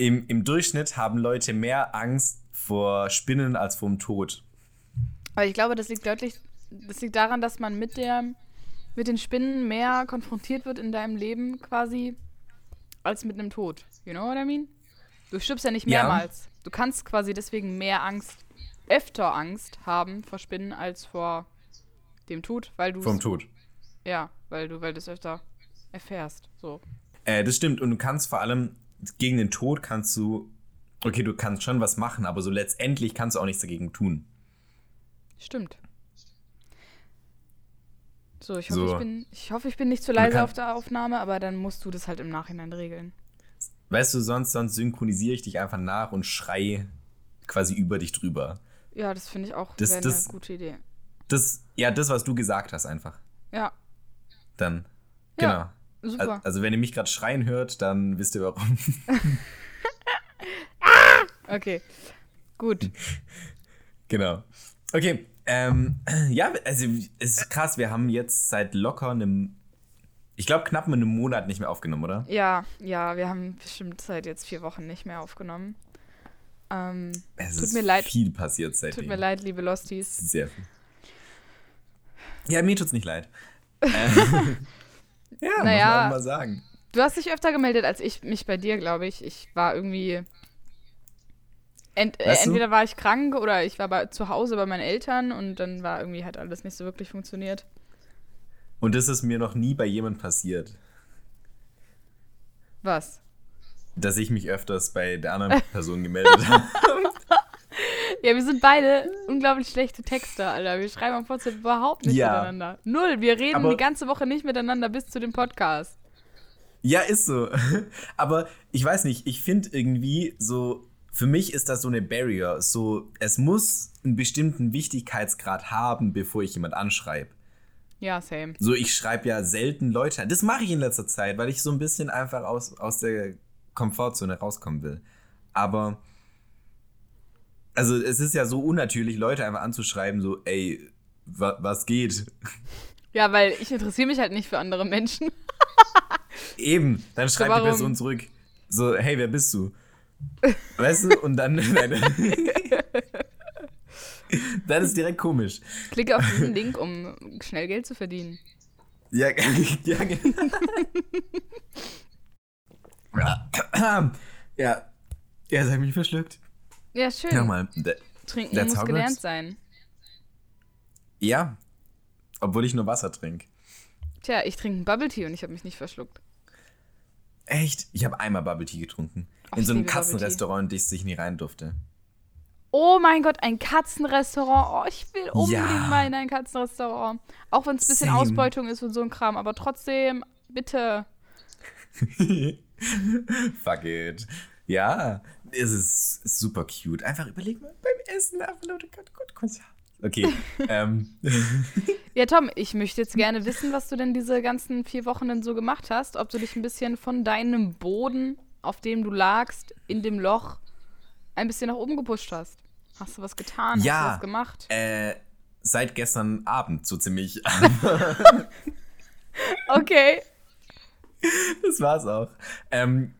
im, im Durchschnitt haben Leute mehr Angst vor Spinnen als vor dem Tod. Aber ich glaube, das liegt deutlich, das liegt daran, dass man mit der, mit den Spinnen mehr konfrontiert wird in deinem Leben quasi, als mit einem Tod. You know what I mean? Du stirbst ja nicht Ja. mehrmals. Du kannst quasi deswegen mehr Angst, öfter Angst haben vor Spinnen als vor dem Tod, weil du Vom Tod. ja, weil du, weil du es öfter erfährst. So. Äh, das stimmt. Und du kannst vor allem gegen den Tod kannst du. Okay, du kannst schon was machen, aber so letztendlich kannst du auch nichts dagegen tun. Stimmt. So, ich So. hoffe, ich bin, ich hoffe, ich bin nicht zu leise kann- auf der Aufnahme, aber dann musst du das halt im Nachhinein regeln. Weißt du, sonst, sonst synchronisiere ich dich einfach nach und schrei quasi über dich drüber. Ja, das finde ich auch Das- das- eine gute Idee. Das, ja, das, was du gesagt hast, einfach. Ja, Dann. Ja, Genau. Super. Al- Also, wenn ihr mich gerade schreien hört, dann wisst ihr warum. Okay. Gut. genau. Okay. Ähm, ja, also es ist krass, wir haben jetzt seit locker einem, ich glaube knapp einem Monat nicht mehr aufgenommen, oder? Ja, ja, wir haben bestimmt seit jetzt vier Wochen nicht mehr aufgenommen. Ähm, Es Tut ist mir leid. viel passiert seitdem. tut mir leid, liebe Losties. Sehr viel. Ja, mir tut's nicht leid. ähm, ja, Naja. muss man mal sagen. Du hast dich öfter gemeldet als ich mich bei dir, glaube ich. Ich war irgendwie. Ent, Weißt du? entweder war ich krank oder ich war bei, zu Hause bei meinen Eltern und dann war irgendwie hat alles nicht so wirklich funktioniert. Und das ist mir noch nie bei jemandem passiert, Was? dass ich mich öfters bei der anderen Person gemeldet habe. Ja, wir sind beide unglaublich schlechte Texter, Alter. Wir schreiben am WhatsApp überhaupt nicht Ja. miteinander. Null. Wir reden Aber- die ganze Woche nicht miteinander bis zu dem Podcast. Ja, ist so. Aber ich weiß nicht, ich finde irgendwie so, für mich ist das so eine Barrier. So, es muss einen bestimmten Wichtigkeitsgrad haben, bevor ich jemand anschreibe. Ja, same. So, ich schreibe ja selten Leute an. Das mache ich in letzter Zeit, weil ich so ein bisschen einfach aus, aus der Komfortzone rauskommen will. Aber, also es ist ja so unnatürlich, Leute einfach anzuschreiben, so, ey, wa was geht? Ja, weil ich interessiere mich halt nicht für andere Menschen. Eben, dann schreibt die warum? Person zurück, so, hey, wer bist du? Weißt du? Und dann, dann ist direkt komisch. Klicke auf diesen Link, um schnell Geld zu verdienen. Ja, ja, genau. ja, ja, ja, sag mich verschluckt. Ja, schön. Nochmal. Da- Trinken muss how it gelernt sein. Ja, obwohl ich nur Wasser trinke. Tja, ich trinke einen Bubble Tea und ich habe mich nicht verschluckt. Echt? Ich habe einmal Bubble Tea getrunken. Ach, in so einem. Katzenrestaurant, in das ich nie rein durfte. Oh mein Gott, ein Katzenrestaurant. Oh, ich will unbedingt Ja. mal in ein Katzenrestaurant. Auch wenn es ein bisschen Same. Ausbeutung ist und so ein Kram, aber trotzdem, bitte. Fuck it. Ja, es ist super cute. Einfach überleg mal beim Essen. Okay. ähm, Ja, Tom, ich möchte jetzt gerne wissen, was du denn diese ganzen vier Wochen denn so gemacht hast. Ob du dich ein bisschen von deinem Boden, auf dem du lagst, in dem Loch, ein bisschen nach oben gepusht hast. Hast du was getan? Hast Ja. du was gemacht? äh, seit gestern Abend so ziemlich. Okay. das war's auch. Ähm,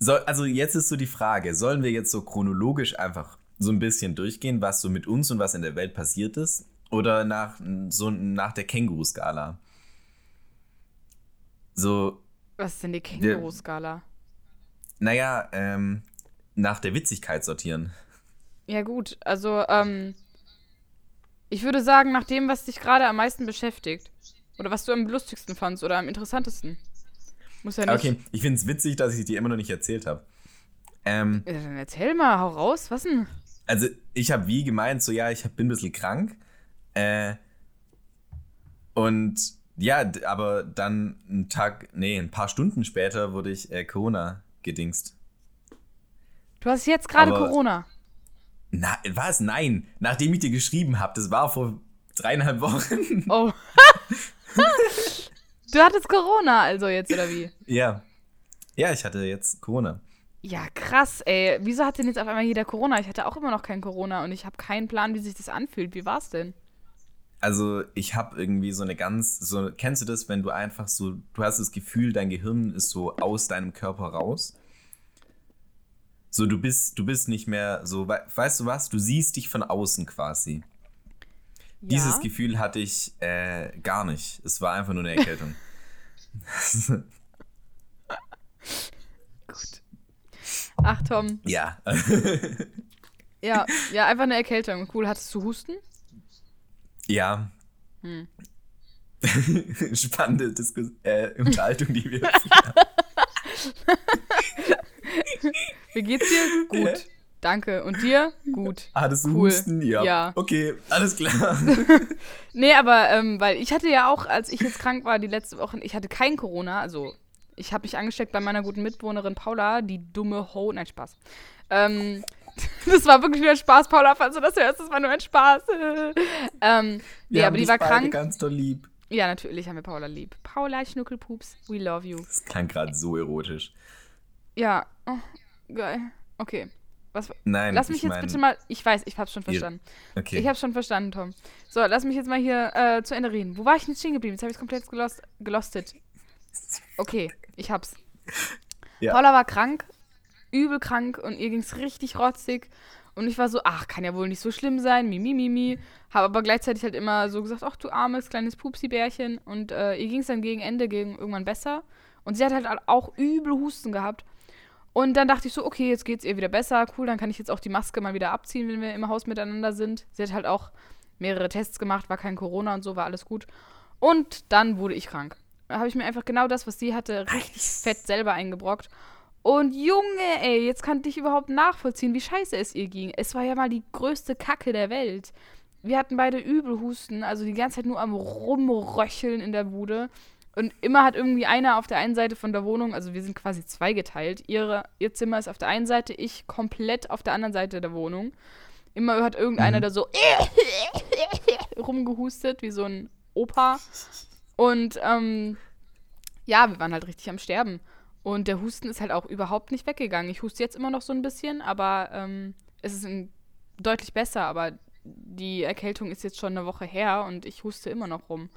soll, also jetzt ist so die Frage, sollen wir jetzt so chronologisch einfach so ein bisschen durchgehen, was so mit uns und was in der Welt passiert ist? Oder nach, so nach der Känguru-Skala? So, Was ist denn die Känguru-Skala? naja, ähm, nach der Witzigkeit sortieren. Ja, gut. Also, ähm, ich würde sagen, nach dem, was dich gerade am meisten beschäftigt. Oder was du am lustigsten fandst oder am interessantesten. Muss ja nicht. Okay, ich finde es witzig, dass ich dir immer noch nicht erzählt habe. Ähm, Ja, dann erzähl mal, hau raus. Was denn? also ich habe wie gemeint, so ja, ich bin ein bisschen krank. Äh, und ja, aber dann einen Tag, nee, ein paar Stunden später wurde ich äh, Corona gedingst. Du hast jetzt gerade Corona. Na, was? Nein, nachdem ich dir geschrieben habe, das war vor dreieinhalb Wochen. Oh. du hattest Corona also jetzt, oder wie? ja. Ja, ich hatte jetzt Corona. Ja, krass, ey. Wieso hat denn jetzt auf einmal jeder Corona? Ich hatte auch immer noch kein Corona und ich habe keinen Plan, wie sich das anfühlt. Wie war's denn? Also ich habe irgendwie so eine ganz, so kennst du das, wenn du einfach so, du hast das Gefühl, dein Gehirn ist so aus deinem Körper raus. So, du bist, du bist nicht mehr so, we weißt du was? Du siehst dich von außen quasi. Dieses Ja. Gefühl hatte ich äh, gar nicht. Es war einfach nur eine Erkältung. Ach, Tom. ja. Ja, ja, einfach eine Erkältung. Cool. Hattest du Husten? ja. Hm. Spannende Diskus äh, Unterhaltung, die wir. Wie geht's dir? Gut. Danke. Und dir? Gut. Hattest du Cool. Husten? Ja. Ja. Okay, alles klar. Nee, aber ähm, weil ich hatte ja auch, als ich jetzt krank war, die letzte Woche, ich hatte kein Corona, also ich habe mich angesteckt bei meiner guten Mitbewohnerin Paula, die dumme Ho, nein, Spaß. Ähm, das war wirklich nur ein Spaß, Paula, falls du das hörst, das war nur ein Spaß. ähm, nee, aber die war krank. ganz doll lieb. Ja, natürlich haben wir Paula lieb. Paula Schnuckelpups, we love you. Das klang gerade so erotisch. Ja, oh, geil. Okay. Was, Nein, lass mich ich jetzt mein, bitte mal, ich weiß, ich hab's schon verstanden. Okay. Ich hab's schon verstanden, Tom. So, lass mich jetzt mal hier äh, zu Ende reden. Wo war ich denn stehen geblieben? Jetzt habe ich komplett gelost, gelostet. Okay, ich hab's. Ja. Paula war krank, übel krank und ihr ging's richtig rotzig. Und ich war so, ach, kann ja wohl nicht so schlimm sein, mimi, mimi. Habe aber gleichzeitig halt immer so gesagt, ach du armes kleines Pupsi-Bärchen. Und äh, ihr ging's dann gegen Ende gegen irgendwann besser. Und sie hat halt auch übel Husten gehabt. Und dann dachte ich so, okay, jetzt geht's ihr wieder besser. Cool, dann kann ich jetzt auch die Maske mal wieder abziehen, wenn wir im Haus miteinander sind. Sie hat halt auch mehrere Tests gemacht, war kein Corona und so, war alles gut. Und dann wurde ich krank. Da habe ich mir einfach genau das, was sie hatte, richtig fett selber eingebrockt. Und Junge, ey, jetzt kann ich überhaupt nachvollziehen, wie scheiße es ihr ging. Es war ja mal die größte Kacke der Welt. Wir hatten beide Übelhusten, also die ganze Zeit nur am Rumröcheln in der Bude. Und immer hat irgendwie einer auf der einen Seite von der Wohnung, also wir sind quasi zweigeteilt. Ihre, ihr Zimmer ist auf der einen Seite, ich komplett auf der anderen Seite der Wohnung. Immer hat irgendeiner Mhm. da so rumgehustet, wie so ein Opa. Und ähm, ja, wir waren halt richtig am Sterben. Und der Husten ist halt auch überhaupt nicht weggegangen. Ich huste jetzt immer noch so ein bisschen, aber ähm, es ist deutlich besser. Aber die Erkältung ist jetzt schon eine Woche her und ich huste immer noch rum.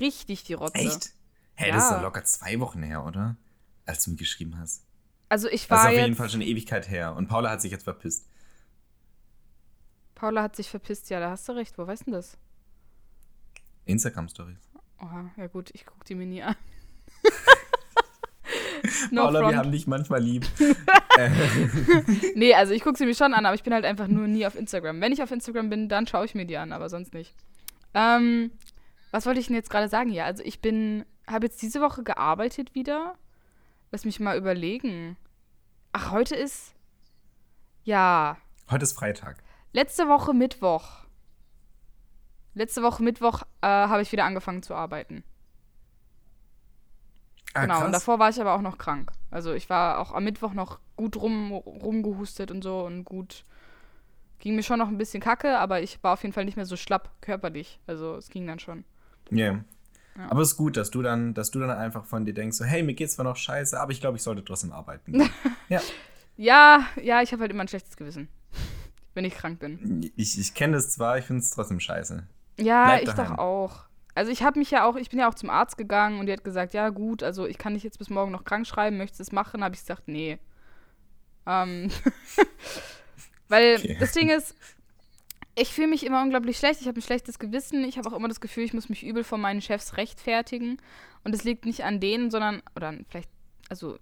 Richtig die Rotze. Echt? Hä, das ist Ja. doch locker zwei Wochen her, oder? Als du mir geschrieben hast. Also ich Das war ist auf jeden Fall schon eine Ewigkeit her. Und Paula hat sich jetzt verpisst. Paula hat sich verpisst, ja, da hast du recht. Wo weißt du das? Instagram-Stories. Oha, ja gut, ich guck die mir nie an. no Paula, front. wir haben dich manchmal lieb. Nee, also ich gucke sie mir schon an, aber ich bin halt einfach nur nie auf Instagram. Wenn ich auf Instagram bin, dann schaue ich mir die an, aber sonst nicht. Ähm, was wollte ich denn jetzt gerade sagen hier? Also ich bin, habe jetzt diese Woche gearbeitet wieder. Lass mich mal überlegen. Ach, heute ist, ja, Heute ist Freitag. letzte Woche Mittwoch. Letzte Woche Mittwoch äh, habe ich wieder angefangen zu arbeiten. Ah, genau, und krass. davor war ich aber auch noch krank. Also ich war auch am Mittwoch noch gut rum, rumgehustet und so und gut. Ging mir schon noch ein bisschen kacke, aber ich war auf jeden Fall nicht mehr so schlapp körperlich. Also es ging dann schon. Yeah. Ja. Aber es ist gut, dass du dann, dass du dann einfach von dir denkst, so, hey, mir geht's zwar noch scheiße, aber ich glaube, ich sollte trotzdem arbeiten. ja, Ja, ja, ich habe halt immer ein schlechtes Gewissen, wenn ich krank bin. ich, ich kenne das zwar, ich finde es trotzdem scheiße. Ja, Bleib ich daheim. doch auch. Also ich habe mich ja auch, ich bin ja auch zum Arzt gegangen und die hat gesagt, ja gut, also ich kann dich jetzt bis morgen noch krank schreiben, möchtest du es machen? Habe ich gesagt, nee. Ähm, weil Okay. das Ding ist, ich fühle mich immer unglaublich schlecht, ich habe ein schlechtes Gewissen, ich habe auch immer das Gefühl, ich muss mich übel vor meinen Chefs rechtfertigen und es liegt nicht an denen, sondern, oder vielleicht, also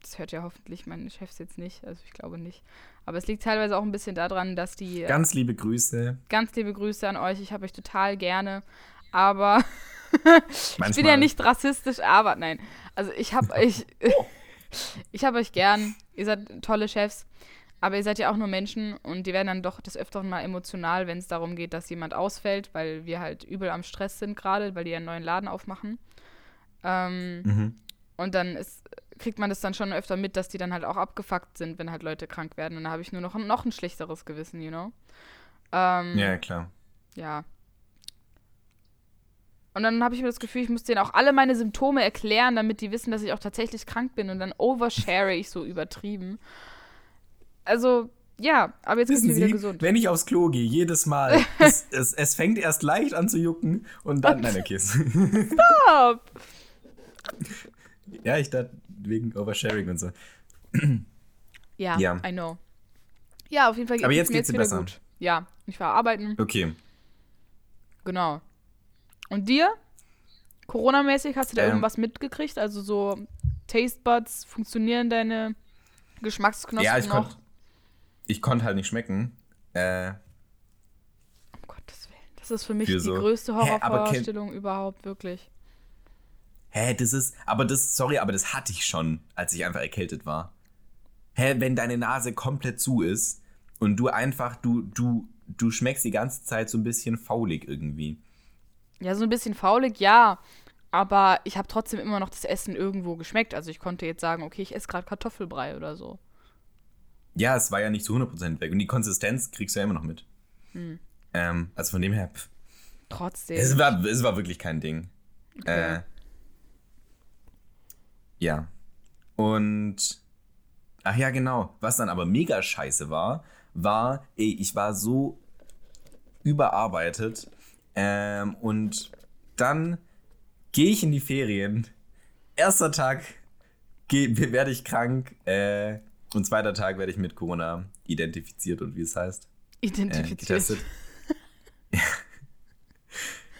das hört ja hoffentlich meine Chefs jetzt nicht, also ich glaube nicht, aber es liegt teilweise auch ein bisschen daran, dass die Ganz liebe Grüße. Ganz liebe Grüße an euch. Ich habe euch total gerne. Aber ich bin ja nicht rassistisch, aber nein. Also ich habe euch, ich habe euch gern. Ihr seid tolle Chefs. Aber ihr seid ja auch nur Menschen und die werden dann doch des Öfteren mal emotional, wenn es darum geht, dass jemand ausfällt, weil wir halt übel am Stress sind gerade, weil die einen neuen Laden aufmachen. Ähm, Mhm. und dann ist, kriegt man das dann schon öfter mit, dass die dann halt auch abgefuckt sind, wenn halt Leute krank werden. Und da habe ich nur noch, noch ein schlechteres Gewissen, you know? Ähm, Ja, klar. ja. Und dann habe ich mir das Gefühl, ich muss denen auch alle meine Symptome erklären, damit die wissen, dass ich auch tatsächlich krank bin. Und dann overshare ich so übertrieben. Also, ja, aber jetzt Wissen wieder Sie, gesund. wenn ich aufs Klo gehe, jedes Mal, es, es, es fängt erst leicht an zu jucken und dann, nein, okay. ja, ich dachte wegen Oversharing und so. Ja, Ja. I know. Ja, auf jeden Fall Aber geht's jetzt mir geht's dir wieder besser. gut. Ja, ich war arbeiten. Okay. Genau. Und dir? Corona-mäßig hast du da Ähm. irgendwas mitgekriegt? Also so Taste Buds, funktionieren deine Geschmacksknospen Ja, ich noch? Konnte ich konnt halt nicht schmecken. Äh, Um Gottes Willen. Das ist für mich Für die so- größte Horrorvorstellung überhaupt, wirklich. hä, das ist, aber das, sorry, aber das hatte ich schon, als ich einfach erkältet war. Hä, wenn deine Nase komplett zu ist und du einfach, du, du, du schmeckst die ganze Zeit so ein bisschen faulig irgendwie. Ja, so ein bisschen faulig, ja. Aber ich habe trotzdem immer noch das Essen irgendwo geschmeckt. Also ich konnte jetzt sagen, okay, ich esse gerade Kartoffelbrei oder so. Ja, es war ja nicht zu 100% weg und die Konsistenz kriegst du ja immer noch mit. Hm. Ähm, also von dem her, pff, Trotzdem. es, war, es war wirklich kein Ding. Okay. Äh, ja. Und, ach ja, genau. Was dann aber mega scheiße war, war, ey, ich war so überarbeitet ähm, und dann gehe ich in die Ferien. Erster Tag geh, werde ich krank äh, und zweiter Tag werde ich mit Corona identifiziert und wie es heißt. Äh, Identifiziert. getestet.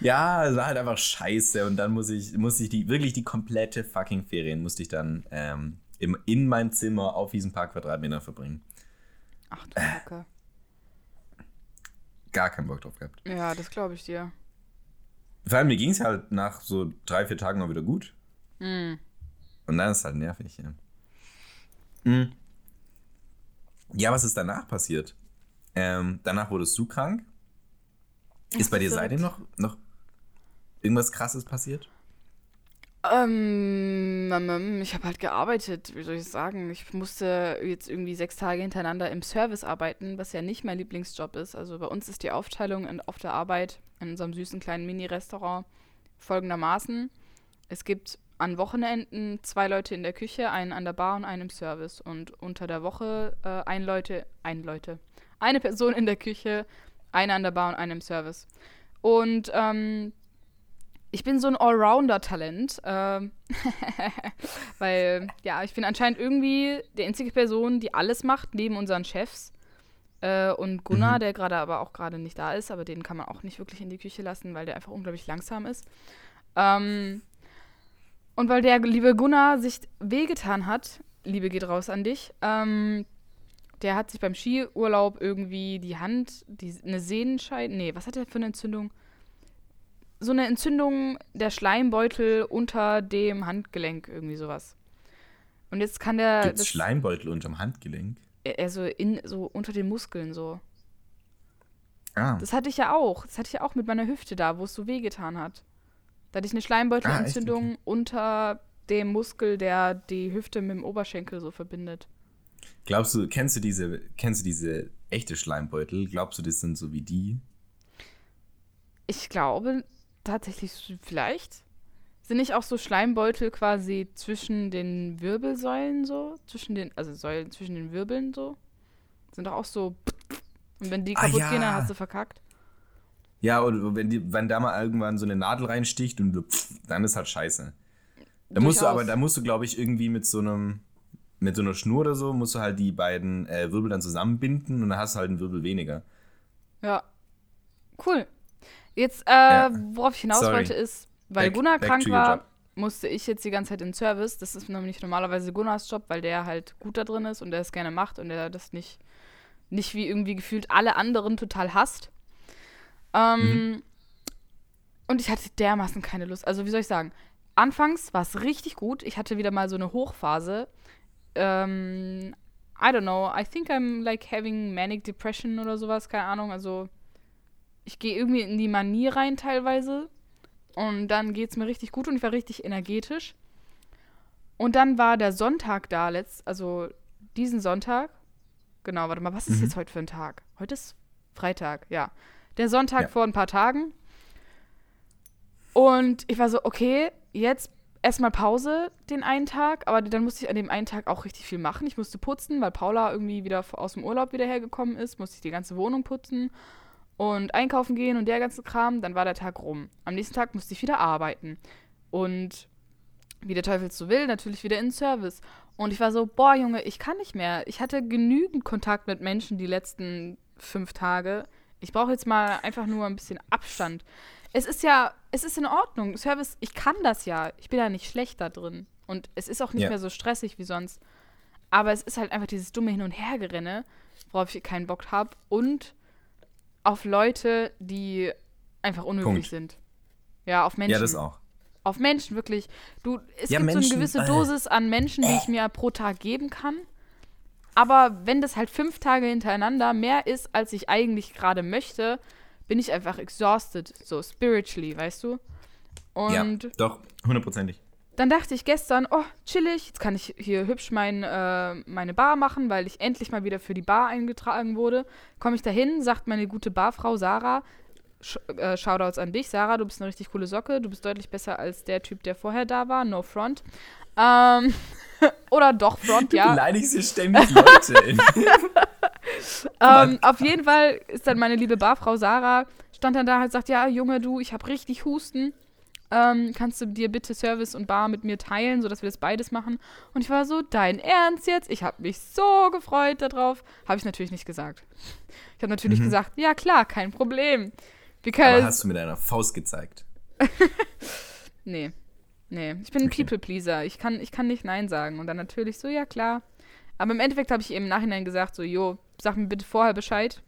ja, es war halt einfach scheiße und dann muss ich, muss ich die, wirklich die komplette fucking Ferien musste ich dann ähm, im, in mein Zimmer auf diesen paar Quadratmetern verbringen. Ach du Kacke. Gar keinen Bock drauf gehabt. Ja, das glaube ich dir. Vor allem mir ging es halt nach so drei, vier Tagen mal wieder gut. Hm. Und dann ist es halt nervig, ja. Mhm. Ja, was ist danach passiert? Ähm, danach wurdest du krank. Ist bei dir seitdem noch, noch irgendwas krasses passiert? Ähm, ähm, ich habe halt gearbeitet, wie soll ich sagen. Ich musste jetzt irgendwie sechs Tage hintereinander im Service arbeiten, was ja nicht mein Lieblingsjob ist. Also bei uns ist die Aufteilung in, auf der Arbeit in unserem süßen kleinen Mini-Restaurant folgendermaßen. Es gibt an Wochenenden zwei Leute in der Küche, einen an der Bar und einen im Service. Und unter der Woche äh, ein Leute, ein Leute, eine Person in der Küche, eine an der Bar und eine im Service. Und ähm, ich bin so ein Allrounder-Talent, ähm, weil ja, ich bin anscheinend irgendwie die einzige Person, die alles macht, neben unseren Chefs. Äh, und Gunnar, Mhm. der gerade aber auch gerade nicht da ist, aber den kann man auch nicht wirklich in die Küche lassen, weil der einfach unglaublich langsam ist. Ähm, und weil der liebe Gunnar sich wehgetan hat, Liebe geht raus an dich, ähm, der hat sich beim Skiurlaub irgendwie die Hand, die, eine Sehnenscheide, nee, was hat er für eine Entzündung? So eine Entzündung der Schleimbeutel unter dem Handgelenk, irgendwie sowas. Und jetzt kann der. Gibt's das- Schleimbeutel unterm Handgelenk? Also in, so unter den Muskeln so. Ah, Das hatte ich ja auch. Das hatte ich ja auch mit meiner Hüfte da, wo es so wehgetan hat. Da hatte ich eine Schleimbeutelentzündung Ah, echt? unter dem Muskel, der die Hüfte mit dem Oberschenkel so verbindet. glaubst du, kennst du diese, kennst du diese echte Schleimbeutel? Glaubst du, das sind so wie die? Ich glaube tatsächlich vielleicht. Sind nicht auch so Schleimbeutel quasi zwischen den Wirbelsäulen so? Zwischen den, also Säulen zwischen den Wirbeln so? Sind doch auch so. Und wenn die Ah, kaputt ja. gehen, dann hast du verkackt. Ja, und wenn, die, wenn da mal irgendwann so eine Nadel reinsticht und du, pff, dann ist halt scheiße. Da musst du aber, da musst du, glaube ich, irgendwie mit so einem, mit so einer Schnur oder so, musst du halt die beiden äh, Wirbel dann zusammenbinden und dann hast du halt einen Wirbel weniger. Ja. Cool. Jetzt, äh, Ja. worauf ich hinaus Sorry. wollte, ist, weil Back- Gunnar back krank war, musste ich jetzt die ganze Zeit in Service. Das ist nämlich normalerweise Gunnars Job, weil der halt gut da drin ist und der es gerne macht und der das nicht, nicht wie irgendwie gefühlt alle anderen total hasst. Ähm, Mhm. Und ich hatte dermaßen keine Lust. Also, wie soll ich sagen? Anfangs war es richtig gut. Ich hatte wieder mal so eine Hochphase. Ähm, I don't know. I think I'm like having manic depression oder sowas. Keine Ahnung. Also, ich gehe irgendwie in die Manie rein teilweise. Und dann geht es mir richtig gut und ich war richtig energetisch. Und dann war der Sonntag da, letzt, also diesen Sonntag. Genau, warte mal, was ist Mhm. jetzt heute für ein Tag? Heute ist Freitag, ja. Der Sonntag Ja. vor ein paar Tagen. Und ich war so, okay, jetzt erstmal Pause den einen Tag, aber dann musste ich an dem einen Tag auch richtig viel machen. Ich musste putzen, weil Paula irgendwie wieder aus dem Urlaub wieder hergekommen ist, musste ich die ganze Wohnung putzen und einkaufen gehen und der ganze Kram. Dann war der Tag rum. Am nächsten Tag musste ich wieder arbeiten. Und wie der Teufel so will, natürlich wieder in Service. Und ich war so, boah, Junge, ich kann nicht mehr. Ich hatte genügend Kontakt mit Menschen die letzten fünf Tage. Ich brauche jetzt mal einfach nur ein bisschen Abstand. Es ist ja, es ist in Ordnung. Service, ich kann das ja. Ich bin ja nicht schlecht da drin. Und es ist auch nicht Ja. mehr so stressig wie sonst. Aber es ist halt einfach dieses dumme Hin- und Hergerenne, worauf ich keinen Bock habe. Und auf Leute, die einfach unhöflich Punkt. sind. Ja, auf Menschen. Ja, das auch. Auf Menschen, wirklich. Du, es Ja, gibt so Menschen, eine gewisse äh. Dosis an Menschen, die ich mir pro Tag geben kann. Aber wenn das halt fünf Tage hintereinander mehr ist, als ich eigentlich gerade möchte, bin ich einfach exhausted, so spiritually, weißt du? Und ja, doch, hundertprozentig. dann dachte ich gestern, oh, chillig, jetzt kann ich hier hübsch mein, äh, meine Bar machen, weil ich endlich mal wieder für die Bar eingetragen wurde. Komme ich dahin, sagt meine gute Barfrau Sarah, Sch äh, Shoutouts an dich, Sarah, du bist eine richtig coole Socke, du bist deutlich besser als der Typ, der vorher da war, no front. Ähm, oder doch front, Du ja. beleidigst hier ständig Leute. Ähm, auf jeden Fall ist dann meine liebe Barfrau Sarah, stand dann da und sagt, ja, Junge, du, ich habe richtig Husten. Ähm, kannst du dir bitte Service und Bar mit mir teilen, sodass wir das beides machen? Und ich war so, dein Ernst jetzt? Ich habe mich so gefreut darauf. Habe ich natürlich nicht gesagt. Ich habe natürlich gesagt, ja klar, kein Problem. aber Because, hast du mit deiner Faust gezeigt. nee, nee, ich bin ein. People-Pleaser. Ich kann, ich kann nicht Nein sagen. Und dann natürlich so, ja klar. Aber im Endeffekt habe ich ihr im Nachhinein gesagt, so, jo, sag mir bitte vorher Bescheid.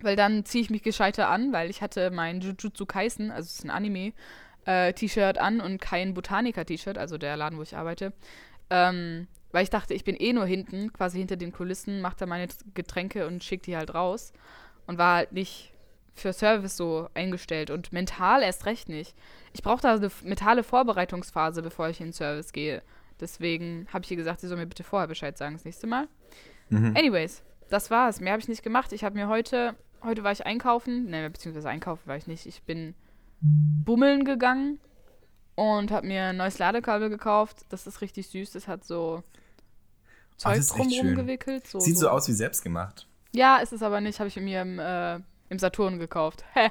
Weil dann ziehe ich mich gescheiter an, weil ich hatte mein Jujutsu Kaisen, also es ist ein Anime, äh, T-Shirt an und kein Botanica-T-Shirt, also der Laden, wo ich arbeite. Ähm, weil ich dachte, ich bin eh nur hinten, quasi hinter den Kulissen, mache da meine Getränke und schicke die halt raus. Und war halt nicht für Service so eingestellt und mental erst recht nicht. Ich brauche da eine mentale Vorbereitungsphase, bevor ich in den Service gehe. Deswegen habe ich ihr gesagt, sie soll mir bitte vorher Bescheid sagen das nächste Mal. Mhm. Anyways, das war's. Mehr habe ich nicht gemacht. Ich habe mir heute, heute war ich einkaufen, ne, beziehungsweise einkaufen war ich nicht. Ich bin bummeln gegangen und habe mir ein neues Ladekabel gekauft. Das ist richtig süß. Das hat so Ah, Zeug echt drumherum gewickelt. So, Sieht so aus wie selbstgemacht. Ja, ist es aber nicht. Habe ich mir im, äh, im Saturn gekauft. Hä.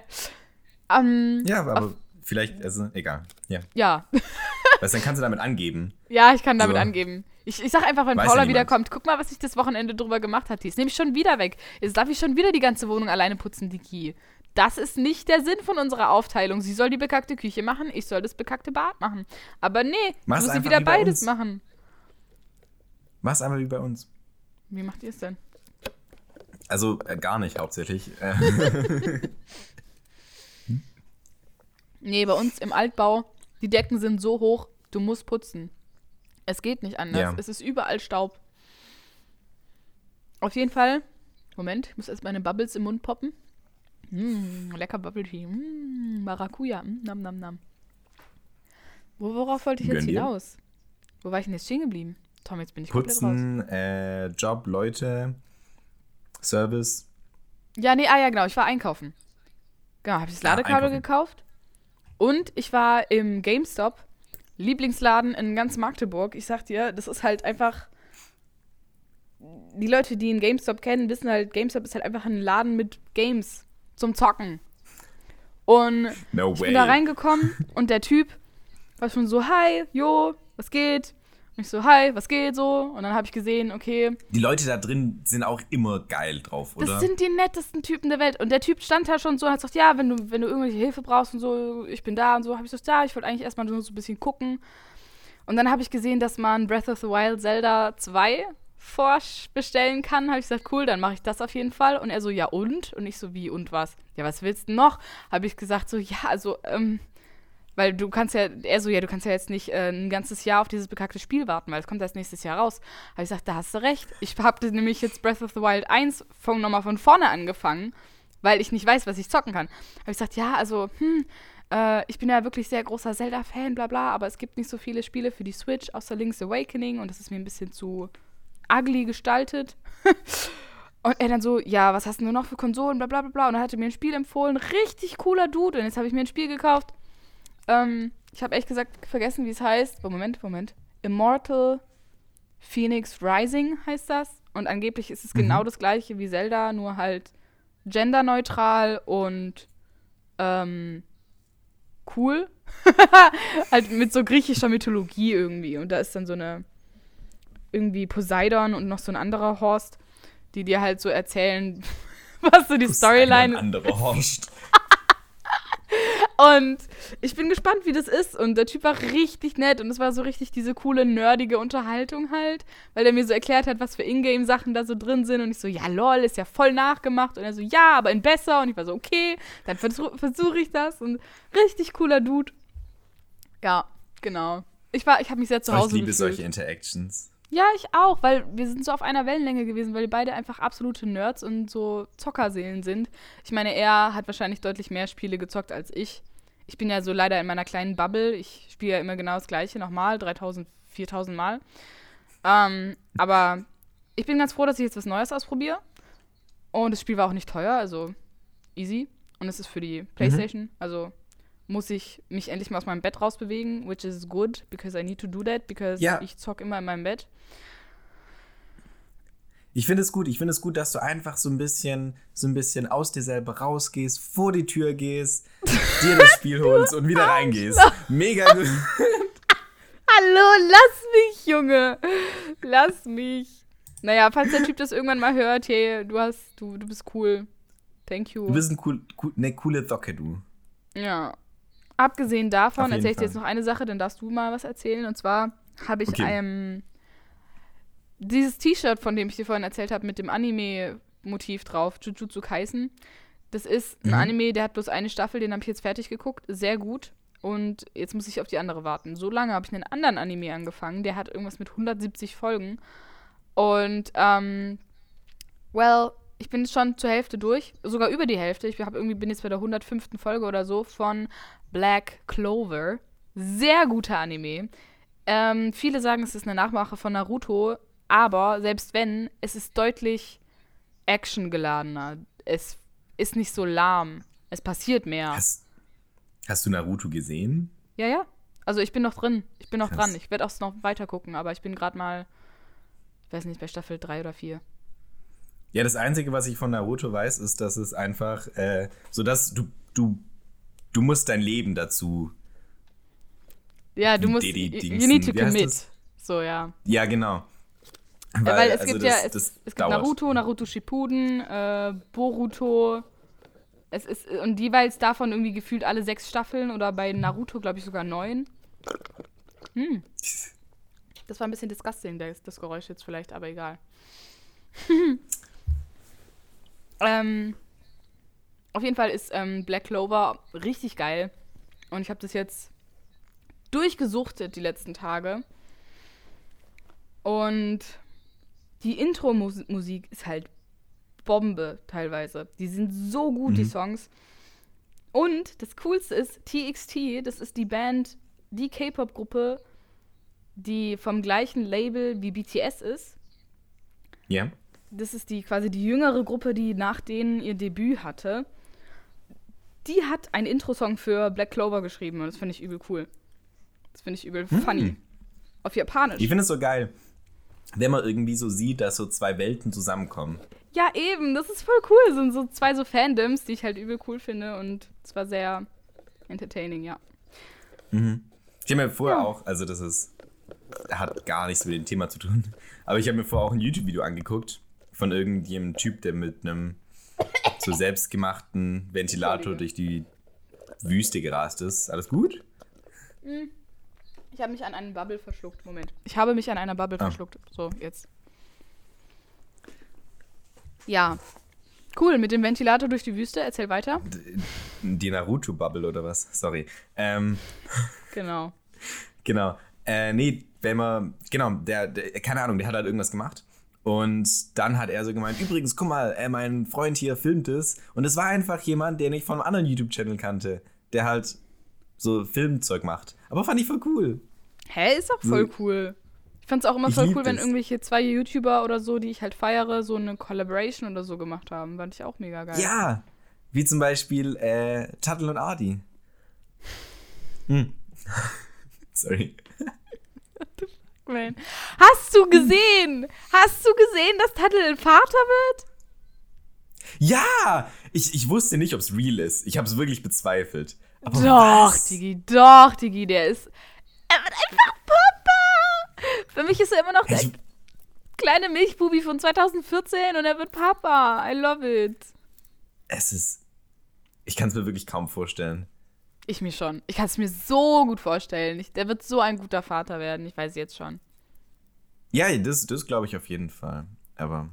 Ähm, Ja, aber vielleicht, also, egal. Ja. ja. Weißt, dann kannst du damit angeben. Ja, ich kann damit So. angeben. Ich, ich sag einfach, wenn Weiß Paula ja wiederkommt, guck mal, was ich das Wochenende drüber gemacht hat. Die ist nämlich schon wieder weg. Jetzt darf ich schon wieder die ganze Wohnung alleine putzen, Diki. Das ist nicht der Sinn von unserer Aufteilung. Sie soll die bekackte Küche machen, ich soll das bekackte Bad machen. Aber nee, Mach's muss sie wieder wie bei beides uns. machen. Mach's einmal wie bei uns. Wie macht ihr es denn? Also äh, gar nicht hauptsächlich. Äh, Nee, bei uns im Altbau, die Decken sind so hoch, du musst putzen. Es geht nicht anders. Ja. Es ist überall Staub. Auf jeden Fall. Moment, ich muss erst meine Bubbles im Mund poppen. Mm, lecker Bubble Tea. Mm, Maracuja. Mm, nam, nam, nam. Wo, worauf wollte ich jetzt Gönn dir. hinaus? Wo war ich denn jetzt stehen geblieben? Tom, jetzt bin ich komplett raus. Putzen, äh, Job, Leute, Service. Ja, nee, ah ja, genau. Ich war einkaufen. Genau, habe ich das Ah, Ladekabel einkaufen. gekauft. Und ich war im GameStop, Lieblingsladen in ganz Magdeburg. Ich sag dir, das ist halt einfach. Die Leute, die einen GameStop kennen, wissen halt, GameStop ist halt einfach ein Laden mit Games zum Zocken. Und No ich bin da reingekommen und der Typ war schon so, hi, jo, was geht? Und ich so, hi, was geht so? Und dann habe ich gesehen, okay, Die Leute da drin sind auch immer geil drauf, oder? das sind die nettesten Typen der Welt. Und der Typ stand da schon so und hat gesagt, ja, wenn du, wenn du irgendwelche Hilfe brauchst und so, ich bin da und so, habe ich gesagt, ja, ich wollte eigentlich erstmal nur so ein bisschen gucken. Und dann habe ich gesehen, dass man Breath of the Wild Zelda 2 vorbestellen kann. Habe ich gesagt, cool, dann mache ich das auf jeden Fall. Und er so, ja und? Und ich so, wie und was? Ja, was willst du noch? Habe ich gesagt, so, ja, also, ähm, weil du kannst ja, er so, ja, du kannst ja jetzt nicht äh, ein ganzes Jahr auf dieses bekackte Spiel warten, weil es kommt erst nächstes Jahr raus. Habe ich gesagt, da hast du recht. Ich habe nämlich jetzt Breath of the Wild 1 von, nochmal von vorne angefangen, weil ich nicht weiß, was ich zocken kann. Habe ich gesagt, ja, also, hm, äh, ich bin ja wirklich sehr großer Zelda-Fan, bla bla, aber es gibt nicht so viele Spiele für die Switch, außer Link's Awakening und das ist mir ein bisschen zu ugly gestaltet. Und er dann so, ja, was hast du denn noch für Konsolen, bla bla bla bla. Und er hatte mir ein Spiel empfohlen, richtig cooler Dude. Und jetzt habe ich mir ein Spiel gekauft. Ähm, ich habe ehrlich gesagt vergessen, wie es heißt. Oh, Moment, Moment. Immortal Phoenix Rising heißt das. Und angeblich ist es Mhm. genau das gleiche wie Zelda, nur halt genderneutral und ähm, cool. halt mit so griechischer Mythologie irgendwie. Und da ist dann so eine irgendwie Poseidon und noch so ein anderer Horst, die dir halt so erzählen, was so die Storyline. Ein anderer Horst. Und ich bin gespannt, wie das ist. Und der Typ war richtig nett und es war so richtig diese coole, nerdige Unterhaltung halt, weil er mir so erklärt hat, was für Ingame-Sachen da so drin sind. Und ich so, ja, lol, ist ja voll nachgemacht. Und er so, ja, aber in besser. Und ich war so, okay, dann versuche versuch ich das. Und richtig cooler Dude. Ja, genau. Ich war, ich habe mich sehr zu Hause ich liebe gefühlt. solche Interactions. Ja, ich auch, weil wir sind so auf einer Wellenlänge gewesen, weil wir beide einfach absolute Nerds und so Zockerseelen sind. Ich meine, er hat wahrscheinlich deutlich mehr Spiele gezockt als ich. Ich bin ja so leider in meiner kleinen Bubble. Ich spiele ja immer genau das Gleiche nochmal, 3000, 4000 Mal. Ähm, aber ich bin ganz froh, dass ich jetzt was Neues ausprobiere. Und das Spiel war auch nicht teuer, also easy. Und es ist für die Playstation, also muss ich mich endlich mal aus meinem Bett rausbewegen, which is good, because I need to do that, because Ja. ich zock immer in meinem Bett. Ich finde es gut. Ich finde es gut, dass du einfach so ein bisschen, so ein bisschen aus dir selber rausgehst, vor die Tür gehst, dir das Spiel holst und wieder reingehst. Mega gut. Hallo, lass mich, Junge. Lass mich. Naja, falls der Typ das irgendwann mal hört, hey, du hast, du, du bist cool. Thank you. Du bist ein cool, cool, eine coole Socke, du. Ja. Abgesehen davon erzähle ich dir jetzt noch eine Sache, dann darfst du mal was erzählen. Und zwar habe ich Okay. ähm, dieses T-Shirt, von dem ich dir vorhin erzählt habe, mit dem Anime-Motiv drauf, Jujutsu Kaisen. Das ist ein Mhm. Anime, der hat bloß eine Staffel, den habe ich jetzt fertig geguckt. Sehr gut. Und jetzt muss ich auf die andere warten. So lange habe ich einen anderen Anime angefangen, der hat irgendwas mit 170 Folgen. Und, ähm, well, ich bin schon zur Hälfte durch, sogar über die Hälfte. Ich hab irgendwie, bin jetzt bei der 105. Folge oder so von Black Clover. Sehr guter Anime. Ähm, viele sagen, es ist eine Nachmache von Naruto, aber selbst wenn, es ist deutlich actiongeladener. Es ist nicht so lahm. Es passiert mehr. Hast, hast du Naruto gesehen? Ja, ja. Also ich bin noch drin. Ich bin noch Krass. dran. Ich werde auch noch weiter gucken, aber ich bin gerade mal, ich weiß nicht, bei Staffel 3 oder 4. Ja, das Einzige, was ich von Naruto weiß, ist, dass es einfach, äh, so dass du, du, du musst dein Leben dazu. Ja, du musst, die- die you, need to commit. So, ja. Ja, genau. Weil, Weil es also gibt das- ja, es, das es gibt. Naruto, Naruto Shippuden, äh, Boruto. Es ist, und jeweils davon irgendwie gefühlt alle sechs Staffeln oder bei Naruto, glaube ich, sogar neun. Hm. Das war ein bisschen disgusting, das, das Geräusch jetzt vielleicht, aber egal. ähm, auf jeden Fall ist ähm, Black Clover richtig geil. Und ich habe das jetzt durchgesuchtet die letzten Tage. Und die Intro-Musik ist halt Bombe teilweise. Die sind so gut, die Mhm. Songs. Und das Coolste ist, TXT, das ist die Band, die K-Pop-Gruppe, die vom gleichen Label wie BTS ist. Ja. Das ist die quasi die jüngere Gruppe, die nach denen ihr Debüt hatte. Die hat einen Intro-Song für Black Clover geschrieben und das finde ich übel cool. Das finde ich übel funny. Auf Japanisch. Ich finde es so geil, wenn man irgendwie so sieht, dass so zwei Welten zusammenkommen. Ja, eben, das ist voll cool. Das sind so zwei so Fandoms, die ich halt übel cool finde und es war sehr entertaining, ja. Ich habe mir vorher Ja. auch, also das ist, hat gar nichts mit dem Thema zu tun, aber ich habe mir vorher auch ein YouTube-Video angeguckt von irgendeinem Typ, der mit einem so selbstgemachten Ventilator durch die Wüste gerast ist. Alles gut? Ich habe mich an einen Bubble verschluckt. Moment. Ich habe mich an einer Bubble Ah. verschluckt. So, jetzt. Ja. Cool, mit dem Ventilator durch die Wüste. Erzähl weiter. Die Naruto-Bubble oder was? Sorry. Ähm, Genau. Genau. Äh, nee, wenn man, genau, der, der, keine Ahnung, der hat halt irgendwas gemacht. Und dann hat er so gemeint, übrigens, guck mal, äh, mein Freund hier filmt es. Und es war einfach jemand, den ich von einem anderen YouTube-Channel kannte, der halt so Filmzeug macht. Aber fand ich voll cool. Hä, ist auch voll cool. Ich fand's auch immer voll cool, wenn das. irgendwelche zwei YouTuber oder so, die ich halt feiere, so eine Collaboration oder so gemacht haben. Fand ich auch mega geil. Ja, wie zum Beispiel äh, Tuttle und Ardi. Hm. Sorry. Man. Hast du gesehen? Hast du gesehen, dass Tuttle ein Vater wird? Ja! Ich, ich wusste nicht, ob es real ist. Ich habe es wirklich bezweifelt. Aber doch, was? Digi, doch, Digi, der ist. Er wird einfach Papa! Für mich ist er immer noch der. Ich- kleine Milchbubi von 2014 und er wird Papa. I love it. Es ist. Ich kann es mir wirklich kaum vorstellen. Ich mir schon. Ich kann es mir so gut vorstellen. Ich, der wird so ein guter Vater werden. Ich weiß jetzt schon. Ja, das, das glaube ich auf jeden Fall. Aber.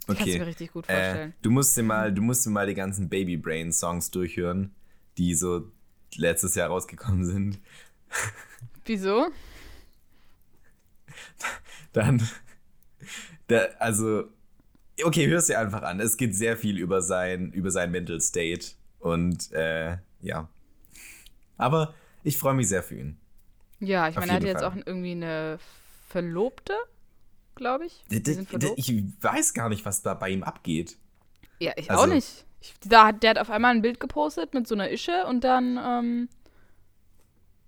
Ich kann es Okay. mir richtig gut Äh, vorstellen. du musst dir mal, du musst dir mal die ganzen Baby Brain Songs durchhören, die so letztes Jahr rausgekommen sind. Wieso? Dann, da, also, okay, hörst dir einfach an. Es geht sehr viel über sein, über sein Mental State und äh, ja. Aber ich freue mich sehr für ihn. Ja, ich Auf meine, er hat jetzt Fall. auch irgendwie eine Verlobte, glaube ich. Ich weiß gar nicht, was da bei ihm abgeht. Ja, ich Also- auch nicht. Ich, da hat, der hat auf einmal ein Bild gepostet mit so einer Ische und dann, ähm,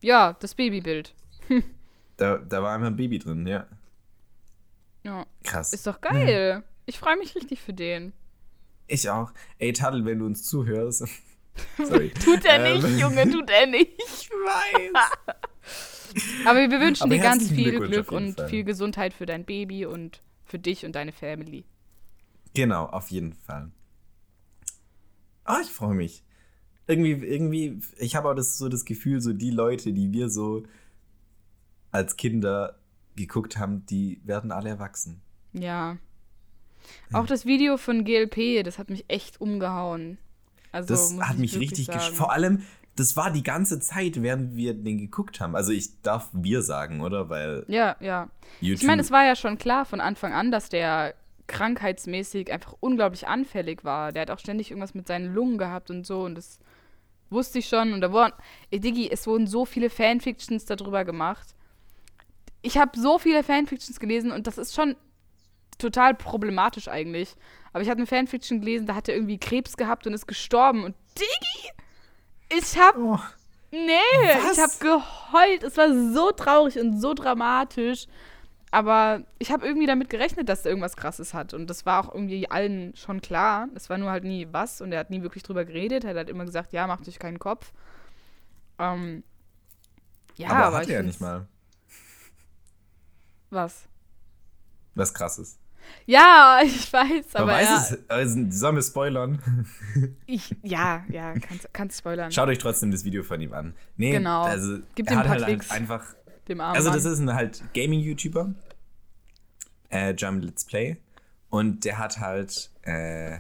ja, das Babybild. Da, da war einfach ein Baby drin, ja. Ja, Krass. ist doch geil. Ich freue mich richtig für den. Ich auch. Ey, Tadel, wenn du uns zuhörst. Sorry. Tut er Ähm, nicht, Junge, tut er nicht. Ich weiß. Aber wir wünschen Aber dir ganz viel Glück jeden und Fall. viel Gesundheit für dein Baby und für dich und deine Family. Genau, auf jeden Fall. Ah, ich freue mich. Irgendwie, irgendwie, ich habe auch das, so das Gefühl, so die Leute, die wir so als Kinder geguckt haben, die werden alle erwachsen. Ja. Auch das Video von GLP, das hat mich echt umgehauen. Also, Das hat ich mich richtig gesch. Vor allem, das war die ganze Zeit, während wir den geguckt haben. Also ich darf wir sagen, oder? Weil Ja, ja. YouTube. Ich meine, es war ja schon klar von Anfang an, dass der krankheitsmäßig einfach unglaublich anfällig war. Der hat auch ständig irgendwas mit seinen Lungen gehabt und so und das wusste ich schon. Und da wurden, ey, Diggi, es wurden so viele Fanfictions darüber gemacht. Ich habe so viele Fanfictions gelesen und das ist schon total problematisch eigentlich. Aber ich habe eine Fanfiction gelesen, da hat er irgendwie Krebs gehabt und ist gestorben. Und Diggi, ich hab oh, Nee, Was? ich habe geheult. Es war so traurig und so dramatisch. Aber ich habe irgendwie damit gerechnet, dass er irgendwas Krasses hat. Und das war auch irgendwie allen schon klar. Es war nur halt nie was. Und er hat nie wirklich drüber geredet. Er hat halt immer gesagt, ja, macht euch keinen Kopf. Ähm, ja, aber, aber, hat ich er ja nicht mal. Was? Was krasses. Ja, ich weiß, Aber aber weiß ja, es, also, sollen wir spoilern? ich, ja, ja, kannst, kannst spoilern. Schaut euch trotzdem das Video von ihm an. Nee, Genau. also Gib er ein hat halt Klicks. einfach dem armen Also das ist ein halt Gaming-YouTuber, äh, German Let's Play. Und der hat halt äh,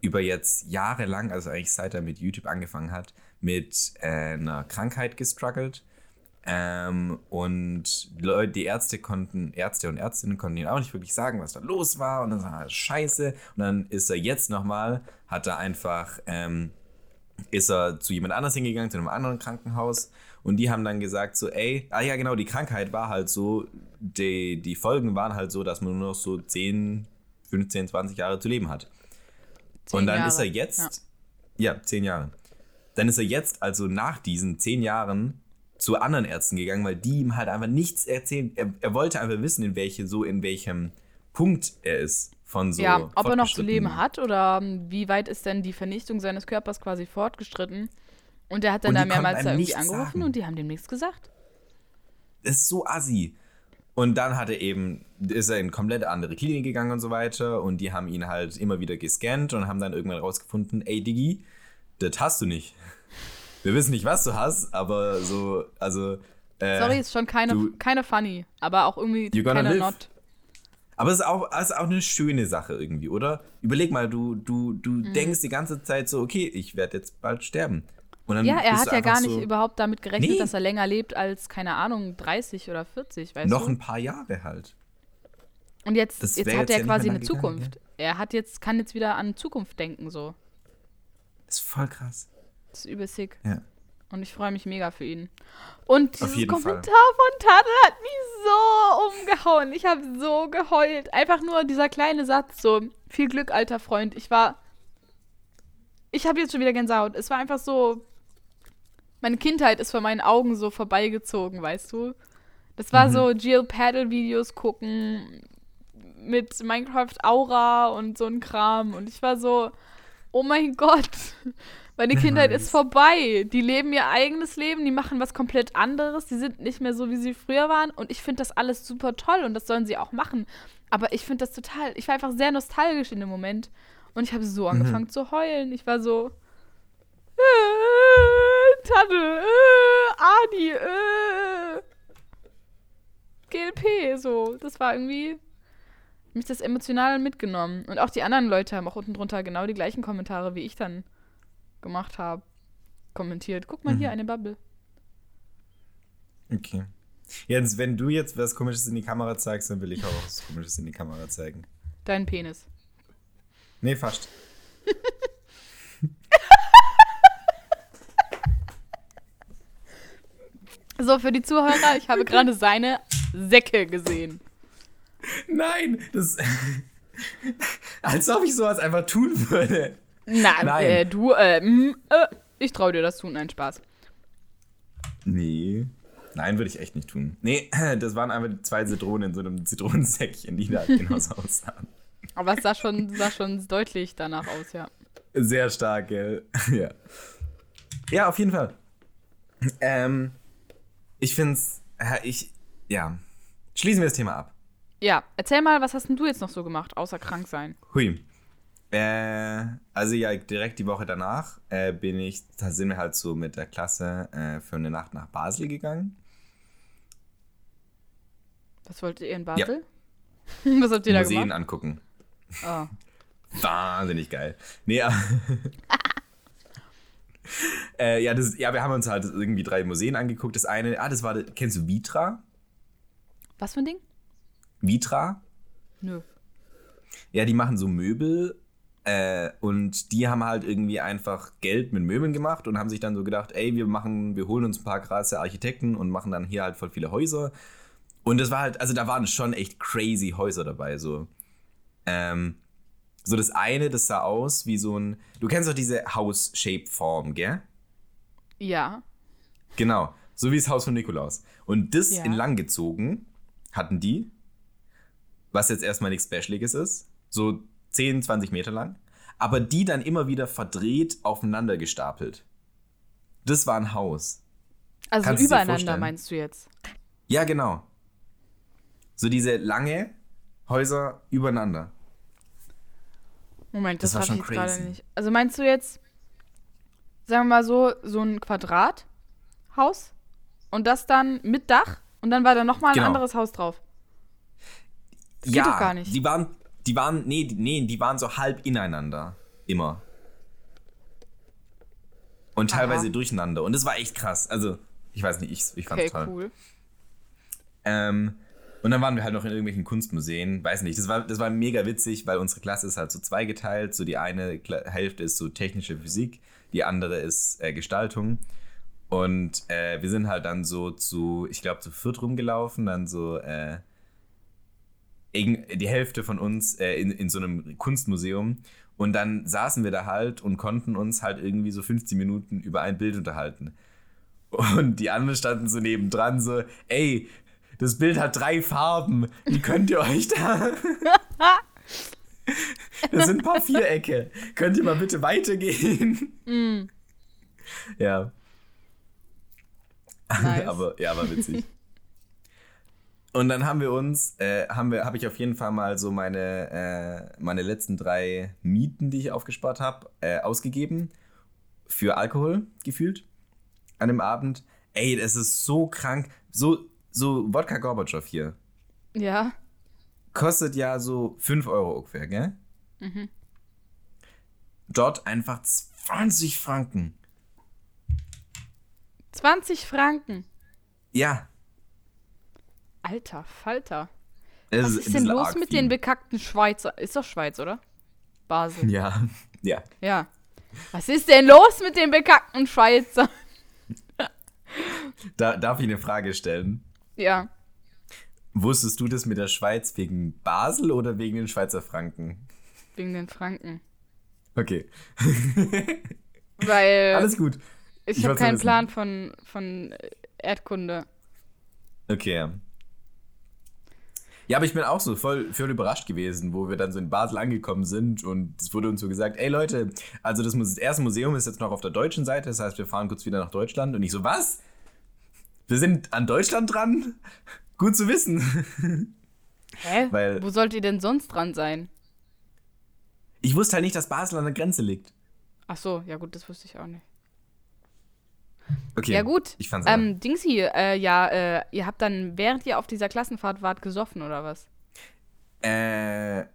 über jetzt jahrelang, also eigentlich seit er mit YouTube angefangen hat, mit äh, einer Krankheit gestruggelt. Ähm, und Leute, die Ärzte konnten, Ärzte und Ärztinnen konnten ihnen auch nicht wirklich sagen, was da los war. Und dann war er scheiße. Und dann ist er jetzt nochmal, hat er einfach, ähm, ist er zu jemand anders hingegangen, zu einem anderen Krankenhaus. Und die haben dann gesagt so, ey, ah ja genau, die Krankheit war halt so, die, die Folgen waren halt so, dass man nur noch so 10, 15, 20 Jahre zu leben hat. Zehn Und dann Jahre, ist er jetzt, ja. 10 Jahre. Dann ist er jetzt, also nach diesen 10 Jahren, zu anderen Ärzten gegangen, weil die ihm halt einfach nichts erzählen. Er, er wollte einfach wissen, in welche, so in welchem Punkt er ist von so. ja, ob er noch zu leben hat oder ähm, wie weit ist denn die Vernichtung seines Körpers quasi fortgeschritten? Und der hat dann da mehrmals da irgendwie angerufen sagen. und die haben dem nichts gesagt. Das ist so assi. Und dann hat er eben, ist er in komplett andere Klinik gegangen und so weiter. Und die haben ihn halt immer wieder gescannt und haben dann irgendwann rausgefunden, ey Diggi, das hast du nicht. Wir wissen nicht, was du hast, aber so, also. Äh, Sorry, ist schon keine, du- keine funny, aber auch irgendwie keine live. not. Aber es ist auch, es ist auch eine schöne Sache irgendwie, oder? Überleg mal, du, du, du Mhm. denkst die ganze Zeit so, okay, ich werde jetzt bald sterben. Ja, er hat ja gar nicht so, überhaupt damit gerechnet, Nee. dass er länger lebt als, keine Ahnung, 30 oder 40, weißt Noch du? ein paar Jahre halt. Und jetzt, Das jetzt hat jetzt er ja quasi eine gegangen, Zukunft. Er hat jetzt, kann jetzt wieder an Zukunft denken, so. Das ist voll krass. Das ist übel sick. Ja. Und ich freue mich mega für ihn. Und dieses Kommentar Fall. von Tadel hat mich so umgehauen. Ich habe so geheult. Einfach nur dieser kleine Satz, so, viel Glück, alter Freund. Ich war. Ich habe jetzt schon wieder Gänsehaut. Es war einfach so. Meine Kindheit ist vor meinen Augen so vorbeigezogen, weißt du? Das war so Jill Paddle-Videos gucken mit Minecraft Aura und so ein Kram. Und ich war so, oh mein Gott, Meine Wer Kindheit ist vorbei. Die leben ihr eigenes Leben, die machen was komplett anderes, die sind nicht mehr so, wie sie früher waren. Und ich finde das alles super toll und das sollen sie auch machen. Aber ich finde das total, ich war einfach sehr nostalgisch in dem Moment. Und ich habe Mhm. so angefangen zu heulen. Ich war so, äh, Tanne, äh, Adi, äh, GLP, so. Das war irgendwie mich das emotional mitgenommen. Und auch die anderen Leute haben auch unten drunter genau die gleichen Kommentare, wie ich dann gemacht habe, kommentiert. Guck mal Mhm. hier, eine Bubble. Okay. Jetzt, wenn du jetzt was Komisches in die Kamera zeigst, dann will ich auch was Komisches in die Kamera zeigen. Dein Penis. Nee, fast. So, für die Zuhörer, ich habe gerade seine Säcke gesehen. Nein, das. Als ob ich sowas einfach tun würde. Na, Nein. Äh, du, äh, mm, äh, ich traue dir das tun, nein, Spaß. Nee. Nein, würde ich echt nicht tun. Nee, das waren einfach zwei Zitronen in so einem Zitronensäckchen, die da genauso aussahen. Aber es sah schon, sah schon deutlich danach aus, ja. Sehr stark, gell? Ja. Ja, auf jeden Fall. Ähm, ich find's. ja, Ich. Ja. Schließen wir das Thema ab. Ja, erzähl mal, was hast denn du jetzt noch so gemacht, außer krank sein? Hui. Äh, also ja, direkt die Woche danach äh, bin ich, da sind wir halt so mit der Klasse äh, für eine Nacht nach Basel gegangen. Was wolltet ihr in Basel? Was habt ihr da Museen gemacht? angucken. Oh. Wahnsinnig geil. Nee, aber äh, ja, das, ja, wir haben uns halt irgendwie drei Museen angeguckt. Das eine, ah, das war, kennst du Vitra? Was für ein Ding? Vitra? Nö. Ja, die machen so Möbel äh, und die haben halt irgendwie einfach Geld mit Möbeln gemacht und haben sich dann so gedacht, ey, wir machen, wir holen uns ein paar krasse Architekten und machen dann hier halt voll viele Häuser. Und das war halt, also da waren schon echt crazy Häuser dabei, so. Ähm, so das eine, das sah aus wie so ein, du kennst doch diese House-Shape-Form, gell? Ja. Genau, so wie das Haus von Nikolaus. Und das Ja. in lang gezogen hatten die, was jetzt erstmal nichts Specialiges ist, so 10, 20 Meter lang, aber die dann immer wieder verdreht aufeinander gestapelt. Das war ein Haus. Also Kannst übereinander meinst du jetzt? Ja, genau. So diese lange Häuser übereinander. Moment, Das das, war schon ich gerade crazy. nicht. Also meinst du jetzt, sagen wir mal so, so ein Quadrathaus und das dann mit Dach und dann war da nochmal ein Genau. anderes Haus drauf? Das ja, geht doch gar nicht. Die waren, die waren, nee, die- nee, die waren so halb ineinander. Immer. Und Aha. teilweise durcheinander. Und das war echt krass. Also, ich weiß nicht, ich, ich fand's Okay, toll. cool. Ähm, und dann waren wir halt noch in irgendwelchen Kunstmuseen. Weiß nicht, das war, das war mega witzig, weil unsere Klasse ist halt so zweigeteilt. So die eine Hälfte ist so technische Physik, die andere ist äh, Gestaltung. Und äh, wir sind halt dann so zu, ich glaube, zu viert rumgelaufen, dann so äh, die Hälfte von uns äh, in, in so einem Kunstmuseum. Und dann saßen wir da halt und konnten uns halt irgendwie so 15 Minuten über ein Bild unterhalten. Und die anderen standen so nebendran, so, ey, das Bild hat drei Farben. Wie könnt ihr euch da. Das sind ein paar Vierecke. Könnt ihr mal bitte weitergehen? Ja. Nice. aber ja, war witzig. Und dann haben wir uns, äh, haben wir, habe ich auf jeden Fall mal so meine, äh, meine letzten drei Mieten, die ich aufgespart habe, äh, ausgegeben für Alkohol gefühlt an dem Abend. Ey, das ist so krank. So, so Wodka Gorbatschow hier Ja. kostet ja so 5 Euro ungefähr, gell? Dort einfach 20 Franken. 20 Franken. Ja. Alter Falter. Was ein ist denn los mit viel. den bekackten Schweizer? Ist doch Schweiz, oder? Basel. Ja, ja. Ja. Was ist denn los mit den bekackten Schweizer? Da, darf ich eine Frage stellen? Ja. Wusstest du das mit der Schweiz wegen Basel oder wegen den Schweizer Franken? Wegen den Franken. Okay. Weil Alles gut. ich ich habe keinen. Plan von, von äh, Erdkunde. Okay. Ja. Aber ich bin auch so voll, voll überrascht gewesen, wo wir dann so in Basel angekommen sind und es wurde uns so gesagt, ey Leute, also das, das erste Museum ist jetzt noch auf der deutschen Seite, das heißt, wir fahren kurz wieder nach Deutschland und ich so, was? Wir sind an Deutschland dran? Gut zu wissen. Hä? Weil- Wo sollt ihr denn sonst dran sein? Ich wusste halt nicht, dass Basel an der Grenze liegt. Ach so, ja gut, das wusste ich auch nicht. Okay. Ja gut. Ich fand's ähm, Dingsy, äh, ja, äh, ihr habt dann, während ihr auf dieser Klassenfahrt wart, gesoffen oder was? Äh,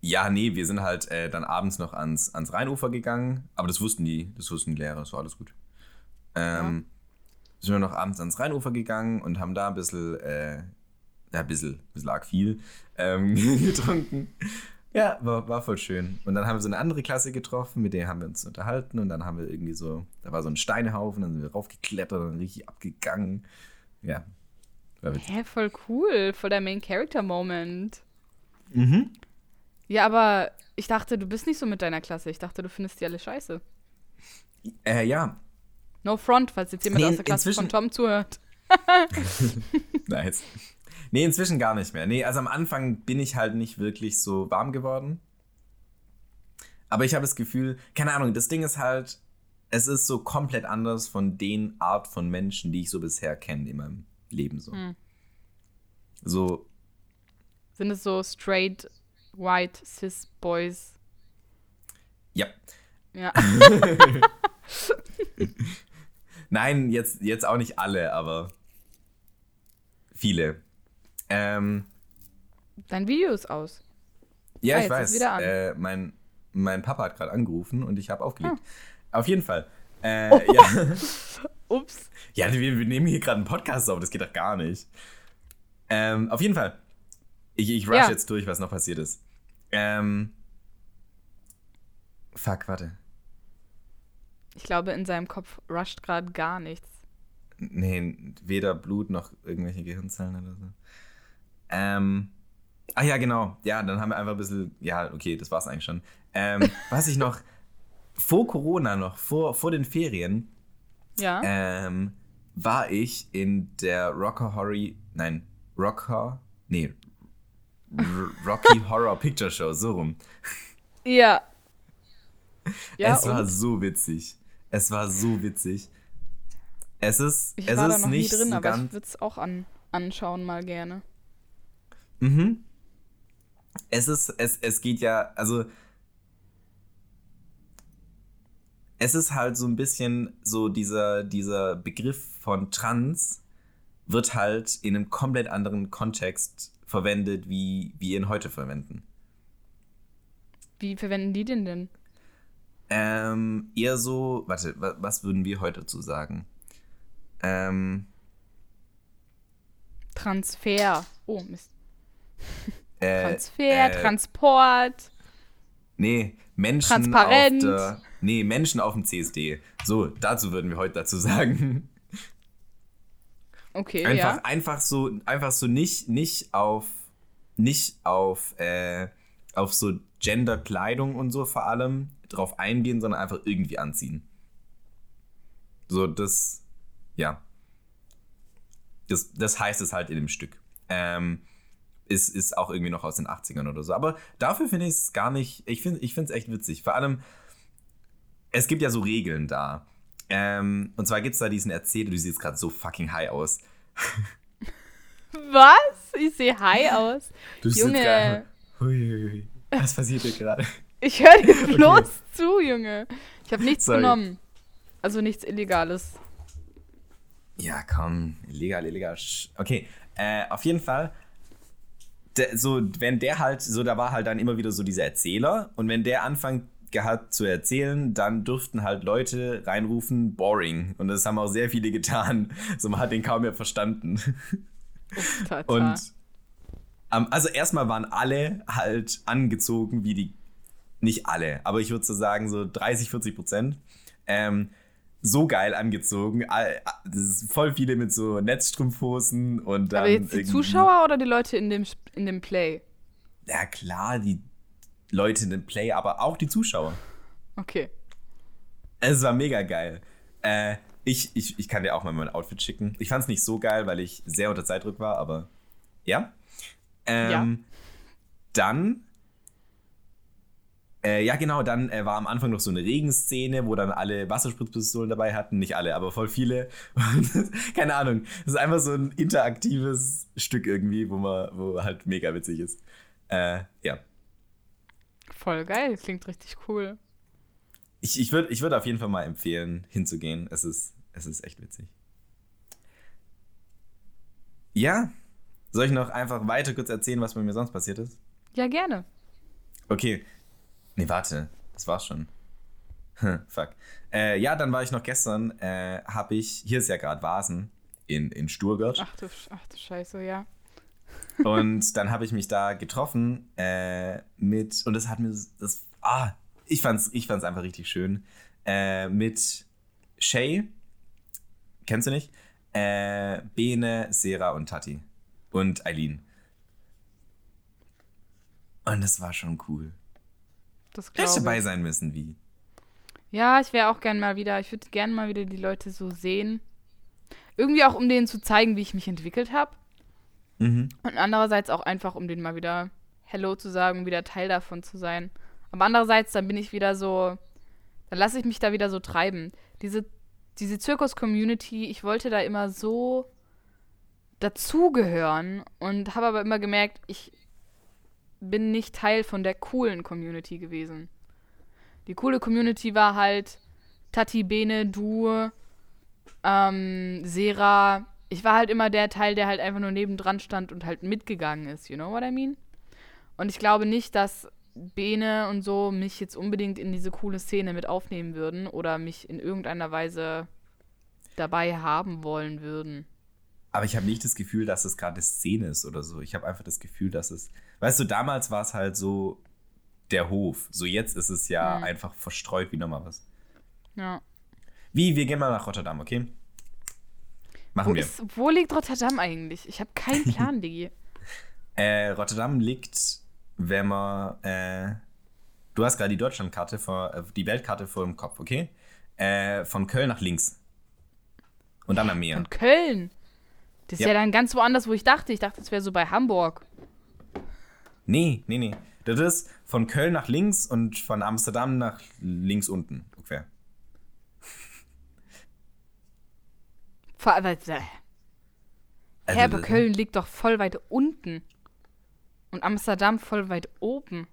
ja, nee, wir sind halt äh, dann abends noch ans, ans Rheinufer gegangen, aber das wussten die, das wussten die Lehrer, das war alles gut. Ähm, Sind wir noch abends ans Rheinufer gegangen und haben da ein bisschen, äh, ja, ein bisschen, ein bisschen arg viel ähm, getrunken. Ja, war, war voll schön. Und dann haben wir so eine andere Klasse getroffen, mit der haben wir uns unterhalten und dann haben wir irgendwie so, da war so ein Steinehaufen, dann sind wir raufgeklettert und richtig abgegangen. Ja, war witzig. Hä, voll cool. Voll der Main-Character-Moment. Mhm. Ja, aber ich dachte, du bist nicht so mit deiner Klasse. Ich dachte, du findest die alle scheiße. Äh, ja, No front, falls jetzt jemand Nee, aus der Klasse von Tom zuhört. Nice. Nee, inzwischen gar nicht mehr. Nee, also am Anfang bin ich halt nicht wirklich so warm geworden. Aber ich habe das Gefühl, keine Ahnung, das Ding ist halt, es ist so komplett anders von den Art von Menschen, die ich so bisher kenne in meinem Leben so. Hm. So, Sind es so straight, white, cis Boys? ja. Ja. Nein, jetzt, jetzt auch nicht alle, aber viele. Ähm, Dein Video ist aus. Ja, Ah, ich weiß. Äh, mein, mein Papa hat gerade angerufen und ich habe aufgelegt. Ah. Auf jeden Fall. Äh, Oh. ja. Ups. ja, wir, wir nehmen hier gerade einen Podcast auf, das geht doch gar nicht. Ähm, auf jeden Fall. Ich, ich rush Ja. jetzt durch, was noch passiert ist. Ähm, fuck, warte. Ich glaube, in seinem Kopf rusht gerade gar nichts. Nee, weder Blut noch irgendwelche Gehirnzellen oder so. Ähm. Ah ja, genau. Ja, dann haben wir einfach ein bisschen. Ja, okay, das war's eigentlich schon. Ähm, was ich noch vor Corona noch, vor, vor den Ferien, Ja. ähm, war ich in der Rocker Horror. Nein, Rocker. Nee. Rocky Horror Picture Show, so rum. ja. Ja, es war so witzig. Es war so witzig. Es ist, Ich es war da ist noch nie nicht drin, so aber ganz. ich würde es auch an, anschauen mal gerne. Mhm. Es ist, es, es geht ja, also. Es ist halt so ein bisschen so dieser, dieser Begriff von Trans wird halt in einem komplett anderen Kontext verwendet, wie wir ihn heute verwenden. Wie verwenden die den denn? Ähm, eher so, warte, wa, was würden wir heute dazu sagen? Ähm, Transfer. Oh, Mist. Äh, Transfer, äh, Transport. Nee, Menschen Transparent. auf der, Nee, Menschen auf dem CSD. So, dazu würden wir heute dazu sagen. Okay, Einfach, ja. einfach so, einfach so nicht, nicht auf, nicht auf, äh, auf so Genderkleidung und so vor allem drauf eingehen, sondern einfach irgendwie anziehen. So, das, ja. Das, das heißt es halt in dem Stück. Ähm, ist, ist auch irgendwie noch aus den 80ern oder so. Aber dafür finde ich es gar nicht, ich finde ich es echt witzig. Vor allem, es gibt ja so Regeln da. Ähm, und zwar gibt es da diesen Erzähler, du siehst gerade so fucking high aus. Was? Ich sehe high aus. Du sitzt Junge. gerade- Huiuiui. Was passiert hier gerade? Ich höre dir bloß zu, Junge. Ich habe nichts Sorry. genommen. Also nichts Illegales. Ja, komm, illegal, illegal. Sch- Okay, äh, auf jeden Fall. Der, so, wenn der halt, so, da war halt dann immer wieder so dieser Erzähler und wenn der anfängt gehabt zu erzählen, dann durften halt Leute reinrufen, boring. Und das haben auch sehr viele getan. So, man hat den kaum mehr verstanden. Tata. Und ähm, also erstmal waren alle halt angezogen wie die, nicht alle, aber ich würde so sagen so 30, 40 Prozent. Ähm, so geil angezogen. All- Das ist voll viele mit so Netzstrumpfhosen und dann. Aber jetzt die Zuschauer oder die Leute in dem, in dem Play? Ja, klar, die Leute in dem Play, aber auch die Zuschauer. Okay. Es war mega geil. Äh, ich, ich, ich kann dir auch mal mein Outfit schicken. Ich fand es nicht so geil, weil ich sehr unter Zeitdruck war, aber ja. Ähm, Dann, äh, ja genau, dann äh, war am Anfang noch so eine Regenszene, wo dann alle Wasserspritzpistolen dabei hatten. Nicht alle, aber voll viele. Keine Ahnung, das ist einfach so ein interaktives Stück irgendwie, wo man, wo halt mega witzig ist. Äh, ja. Voll geil, klingt richtig cool. Ich, ich würde ich würd auf jeden Fall mal empfehlen, hinzugehen. Es ist, es ist echt witzig. Ja, soll ich noch einfach weiter kurz erzählen, was bei mir sonst passiert ist? Ja, gerne. Okay. Nee, warte. Das war's schon. Hm, Fuck. Äh, ja, dann war ich noch gestern, äh, habe ich, hier ist ja gerade Vasen in, in Sturgart. Ach du, ach du Scheiße, ja. Und dann habe ich mich da getroffen äh, mit, und das hat mir, das, ah, ich fand's, ich fand's einfach richtig schön, äh, mit Shay, kennst du nicht? Äh, Bene, Sera und Tati. Und Eileen. Und das war schon cool. Das Hätte ich glaube dabei sein müssen, wie? Ja, ich wäre auch gern mal wieder, ich würde gern mal wieder die Leute so sehen. Irgendwie auch, um denen zu zeigen, wie ich mich entwickelt habe. Mhm. Und andererseits auch einfach, um denen mal wieder Hello zu sagen, wieder Teil davon zu sein. Aber andererseits, dann bin ich wieder so, dann lasse ich mich da wieder so treiben. Diese, diese Zirkus-Community, ich wollte da immer so dazugehören und habe aber immer gemerkt, ich bin nicht Teil von der coolen Community gewesen. Die coole Community war halt Tati, Bene, du, ähm, Sera. Ich war halt immer der Teil, der halt einfach nur nebendran stand und halt mitgegangen ist, you know what I mean? Und ich glaube nicht, dass Bene und so mich jetzt unbedingt in diese coole Szene mit aufnehmen würden oder mich in irgendeiner Weise dabei haben wollen würden. Aber ich habe nicht das Gefühl, dass es gerade Szene ist oder so. Ich habe einfach das Gefühl, dass es. Weißt du, damals war es halt so der Hof. So jetzt ist es ja Mhm. einfach verstreut wie nochmal was. Ja. Wie, wir gehen mal nach Rotterdam, okay? Machen Wo, wir. ist, wo liegt Rotterdam eigentlich? Ich habe keinen Plan, Digi. Äh, Rotterdam liegt, wenn man. Äh, du hast gerade die Deutschlandkarte, vor, äh, die Weltkarte vor dem Kopf, okay? Äh, von Köln nach links. Und dann am Meer. Und Köln. Das ist Ja. ja. dann ganz woanders, wo ich dachte. Ich dachte, es wäre so bei Hamburg. Nee, nee, nee. Das ist von Köln nach links und von Amsterdam nach links unten ungefähr. Vor, aber, äh, Also, ja, aber das- Köln liegt doch voll weit unten. Und Amsterdam voll weit oben.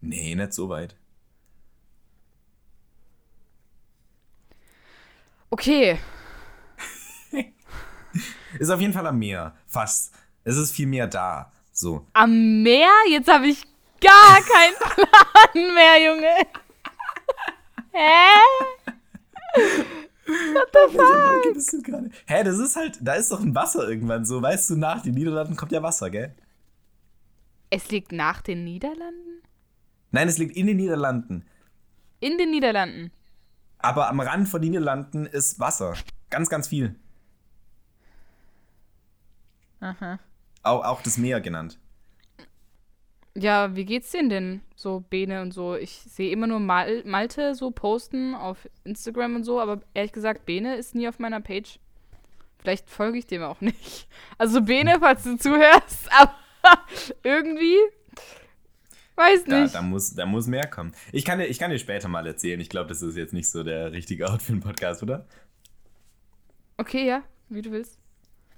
Nee, nicht so weit. Okay. Ist auf jeden Fall am Meer. Fast. Es ist viel mehr da. So. Am Meer? Jetzt habe ich gar keinen Plan mehr, Junge. Hä? What bist du gerade? Hä, das ist halt, da ist doch ein Wasser irgendwann so. Weißt du, nach den Niederlanden kommt ja Wasser, gell? Es liegt nach den Niederlanden? Nein, es liegt in den Niederlanden. In den Niederlanden. Aber am Rand von den Niederlanden ist Wasser. Ganz, ganz viel. Aha. Auch, auch das Meer genannt. Ja, wie geht's denen denn so, Bene und so? Ich sehe immer nur Mal Malte so posten auf Instagram und so, aber ehrlich gesagt, Bene ist nie auf meiner Page. Vielleicht folge ich dem auch nicht. Also Bene, falls du zuhörst, aber irgendwie, weiß Da, nicht. da, muss, da muss mehr kommen. Ich kann, dir, ich kann dir später mal erzählen. Ich glaube, das ist jetzt nicht so der richtige Ort für einen Podcast, oder? Okay, ja, wie du willst.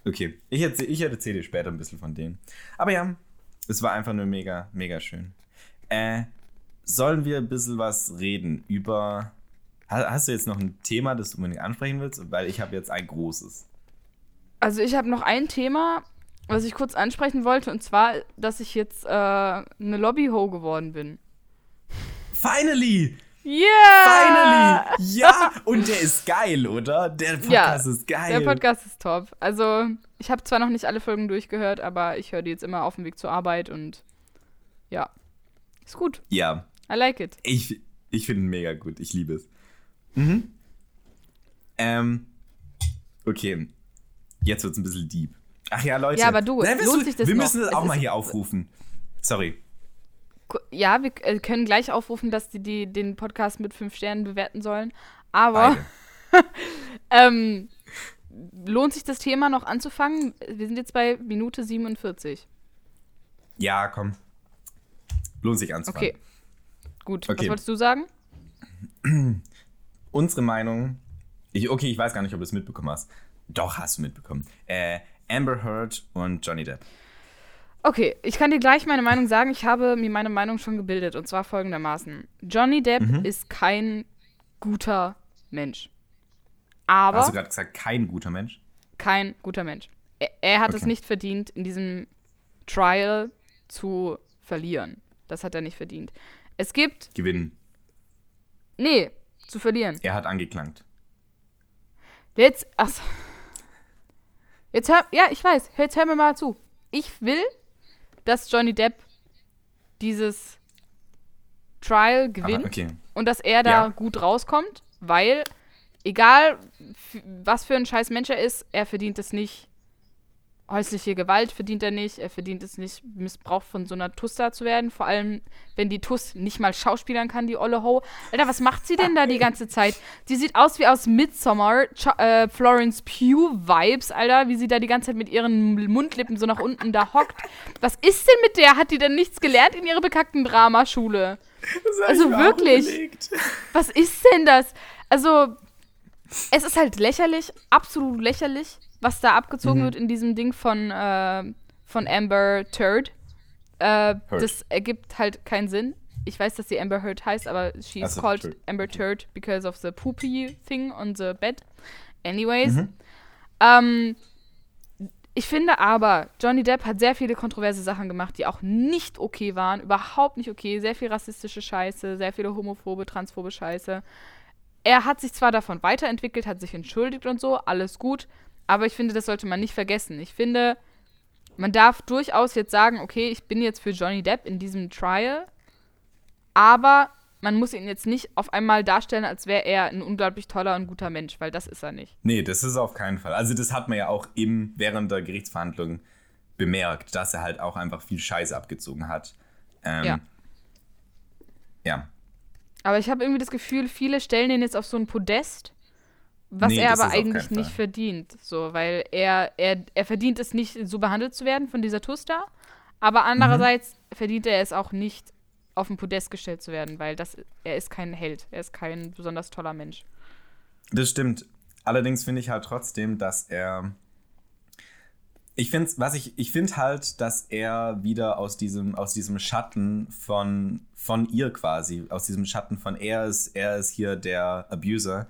Okay, ich erzähle ich erzähl dir später ein bisschen von denen. Aber ja, es war einfach nur mega, mega schön. Äh, sollen wir ein bisschen was reden über. Ha- Hast du jetzt noch ein Thema, das du unbedingt ansprechen willst? Weil ich habe jetzt ein großes. Also ich habe noch ein Thema, was ich kurz ansprechen wollte, und zwar, dass ich jetzt äh, eine Lobby-Ho geworden bin. Finally! Yeah! Finally! Ja! Und der ist geil, oder? Der Podcast ist geil. Der Podcast ist top. Also, ich habe zwar noch nicht alle Folgen durchgehört, aber ich höre die jetzt immer auf dem Weg zur Arbeit und ja, ist gut. ja, I like it. Ich, ich finde ihn mega gut. Ich liebe es. Mhm. Ähm, okay. Jetzt wird es ein bisschen deep. Ach ja, Leute. Ja, aber du, lohnt du- sich das Wir noch? müssen das Es auch mal hier aufrufen. Sorry. Ja, wir äh, können gleich aufrufen, dass die, die den Podcast mit fünf Sternen bewerten sollen. Aber ähm, lohnt sich das Thema noch anzufangen? Wir sind jetzt bei Minute 47. Ja, komm. Lohnt sich anzufangen. Okay. Gut. Okay. Was wolltest du sagen? Unsere Meinung. Ich, okay, ich weiß gar nicht, ob du es mitbekommen hast. Doch, hast du mitbekommen. Äh, Amber Heard und Johnny Depp. Okay, ich kann dir gleich meine Meinung sagen. Ich habe mir meine Meinung schon gebildet und zwar folgendermaßen: Johnny Depp Mhm. ist kein guter Mensch. Aber Hast du gerade gesagt, kein guter Mensch? kein guter Mensch. Er, er hat es Okay. nicht verdient, in diesem Trial zu verlieren. Das hat er nicht verdient. Es gibt, Gewinnen. nee, zu verlieren. Er hat angeklagt. Jetzt, ach, so. jetzt hör, ja, ich weiß, jetzt hör mir mal zu. Ich will, dass Johnny Depp dieses Trial gewinnt Aber, okay. und dass er da Ja. gut rauskommt, weil egal was für ein scheiß Mensch er ist, er verdient es nicht. Häusliche Gewalt verdient er nicht, er verdient es nicht, missbraucht von so einer Tuss da zu werden. Vor allem, wenn die Tuss nicht mal schauspielern kann, die Olle Ho. Alter, was macht sie denn da die ganze Zeit? Die sieht aus wie aus Midsommar, Ch äh, Florence Pugh-Vibes, Alter, wie sie da die ganze Zeit mit ihren Mundlippen so nach unten da hockt. Was ist denn mit der? Hat die denn nichts gelernt in ihrer bekackten Dramaschule? Also wirklich. Was ist denn das? Also, es ist halt lächerlich, absolut lächerlich, was da abgezogen Mhm. wird in diesem Ding von, äh, von Amber Turd. Äh, das ergibt halt keinen Sinn. Ich weiß, dass sie Amber Heard heißt, aber she's Ach so, called Turd. Amber Turd because of the poopy thing on the bed. Anyways. Mhm. Ähm, ich finde aber, Johnny Depp hat sehr viele kontroverse Sachen gemacht, die auch nicht okay waren. Überhaupt nicht okay. Sehr viel rassistische Scheiße, sehr viele homophobe, transphobe Scheiße. Er hat sich zwar davon weiterentwickelt, hat sich entschuldigt und so, alles gut. Aber ich finde, das sollte man nicht vergessen. Ich finde, man darf durchaus jetzt sagen, okay, ich bin jetzt für Johnny Depp in diesem Trial. Aber man muss ihn jetzt nicht auf einmal darstellen, als wäre er ein unglaublich toller und guter Mensch, weil das ist er nicht. Nee, das ist auf keinen Fall. Also das hat man ja auch im, während der Gerichtsverhandlung bemerkt, dass er halt auch einfach viel Scheiße abgezogen hat. Ähm, Ja. Ja. Aber ich habe irgendwie das Gefühl, viele stellen ihn jetzt auf so ein Podest, was Nee, er aber eigentlich nicht verdient. So, weil er, er, er verdient es nicht, so behandelt zu werden von dieser Tusta. Aber andererseits Mhm. verdient er es auch nicht, auf ein Podest gestellt zu werden, weil das, er ist kein Held. Er ist kein besonders toller Mensch. Das stimmt. Allerdings finde ich halt trotzdem, dass er. Ich finde, was ich, ich finde halt, dass er wieder aus diesem, aus diesem Schatten von, von ihr quasi, aus diesem Schatten von er ist, er ist hier der Abuser,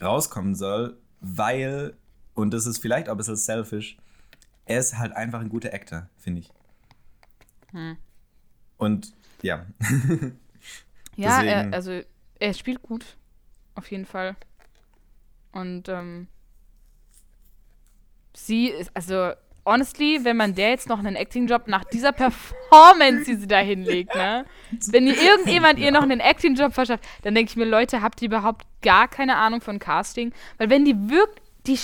rauskommen soll, weil, und das ist vielleicht auch ein bisschen selfish, er ist halt einfach ein guter Actor, finde ich. Hm. Und ja, Ja, er, also er spielt gut. Auf jeden Fall. Und ähm, sie ist, also honestly, wenn man der jetzt noch einen Acting-Job nach dieser Performance, die sie da hinlegt, ne? Wenn ihr irgendjemand ihr noch einen Acting-Job verschafft, dann denke ich mir, Leute, habt ihr überhaupt gar keine Ahnung von Casting? Weil wenn die wirkt, die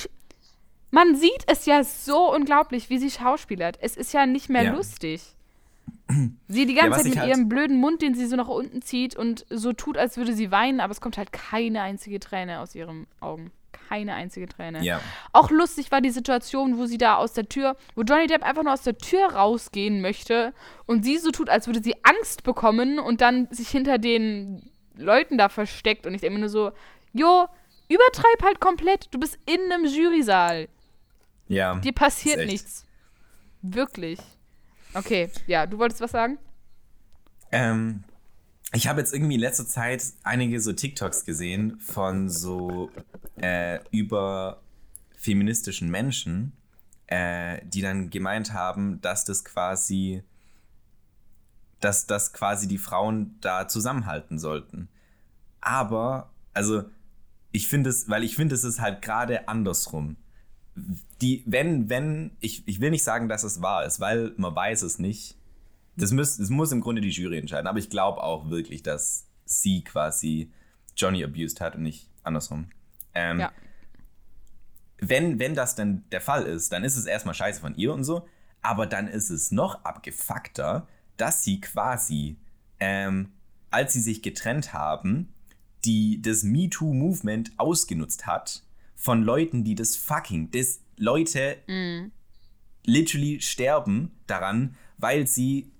man sieht es ja so unglaublich, wie sie schauspielert. Es ist ja nicht mehr Ja. lustig. Sie die ganze was Zeit mit halt- ihrem blöden Mund, den sie so nach unten zieht und so tut, als würde sie weinen, aber es kommt halt keine einzige Träne aus ihren Augen. Keine einzige Träne. ja. Auch lustig war die Situation, wo sie da aus der Tür, wo Johnny Depp einfach nur aus der Tür rausgehen möchte und sie so tut, als würde sie Angst bekommen und dann sich hinter den Leuten da versteckt. Und ich denke mir nur so, jo, übertreib halt komplett. Du bist in einem Jurysaal. Ja. Dir passiert nichts. Wirklich. Okay, ja, du wolltest was sagen? Ähm, ich habe jetzt irgendwie in letzter Zeit einige so TikToks gesehen von so äh, über feministischen Menschen, äh, die dann gemeint haben, dass das quasi, dass das quasi die Frauen da zusammenhalten sollten. Aber, also, ich finde es, weil ich finde, es ist halt gerade andersrum. Die, wenn, wenn, ich, ich will nicht sagen, dass es wahr ist, weil man weiß es nicht. Das, muss, das muss im Grunde die Jury entscheiden, aber ich glaube auch wirklich, dass sie quasi Johnny abused hat und nicht andersrum. Ähm, Ja. wenn, wenn das dann der Fall ist, dann ist es erstmal scheiße von ihr und so, aber dann ist es noch abgefuckter, dass sie quasi, ähm, als sie sich getrennt haben, die das MeToo-Movement ausgenutzt hat von Leuten, die das fucking, das Leute literally sterben daran, weil sie.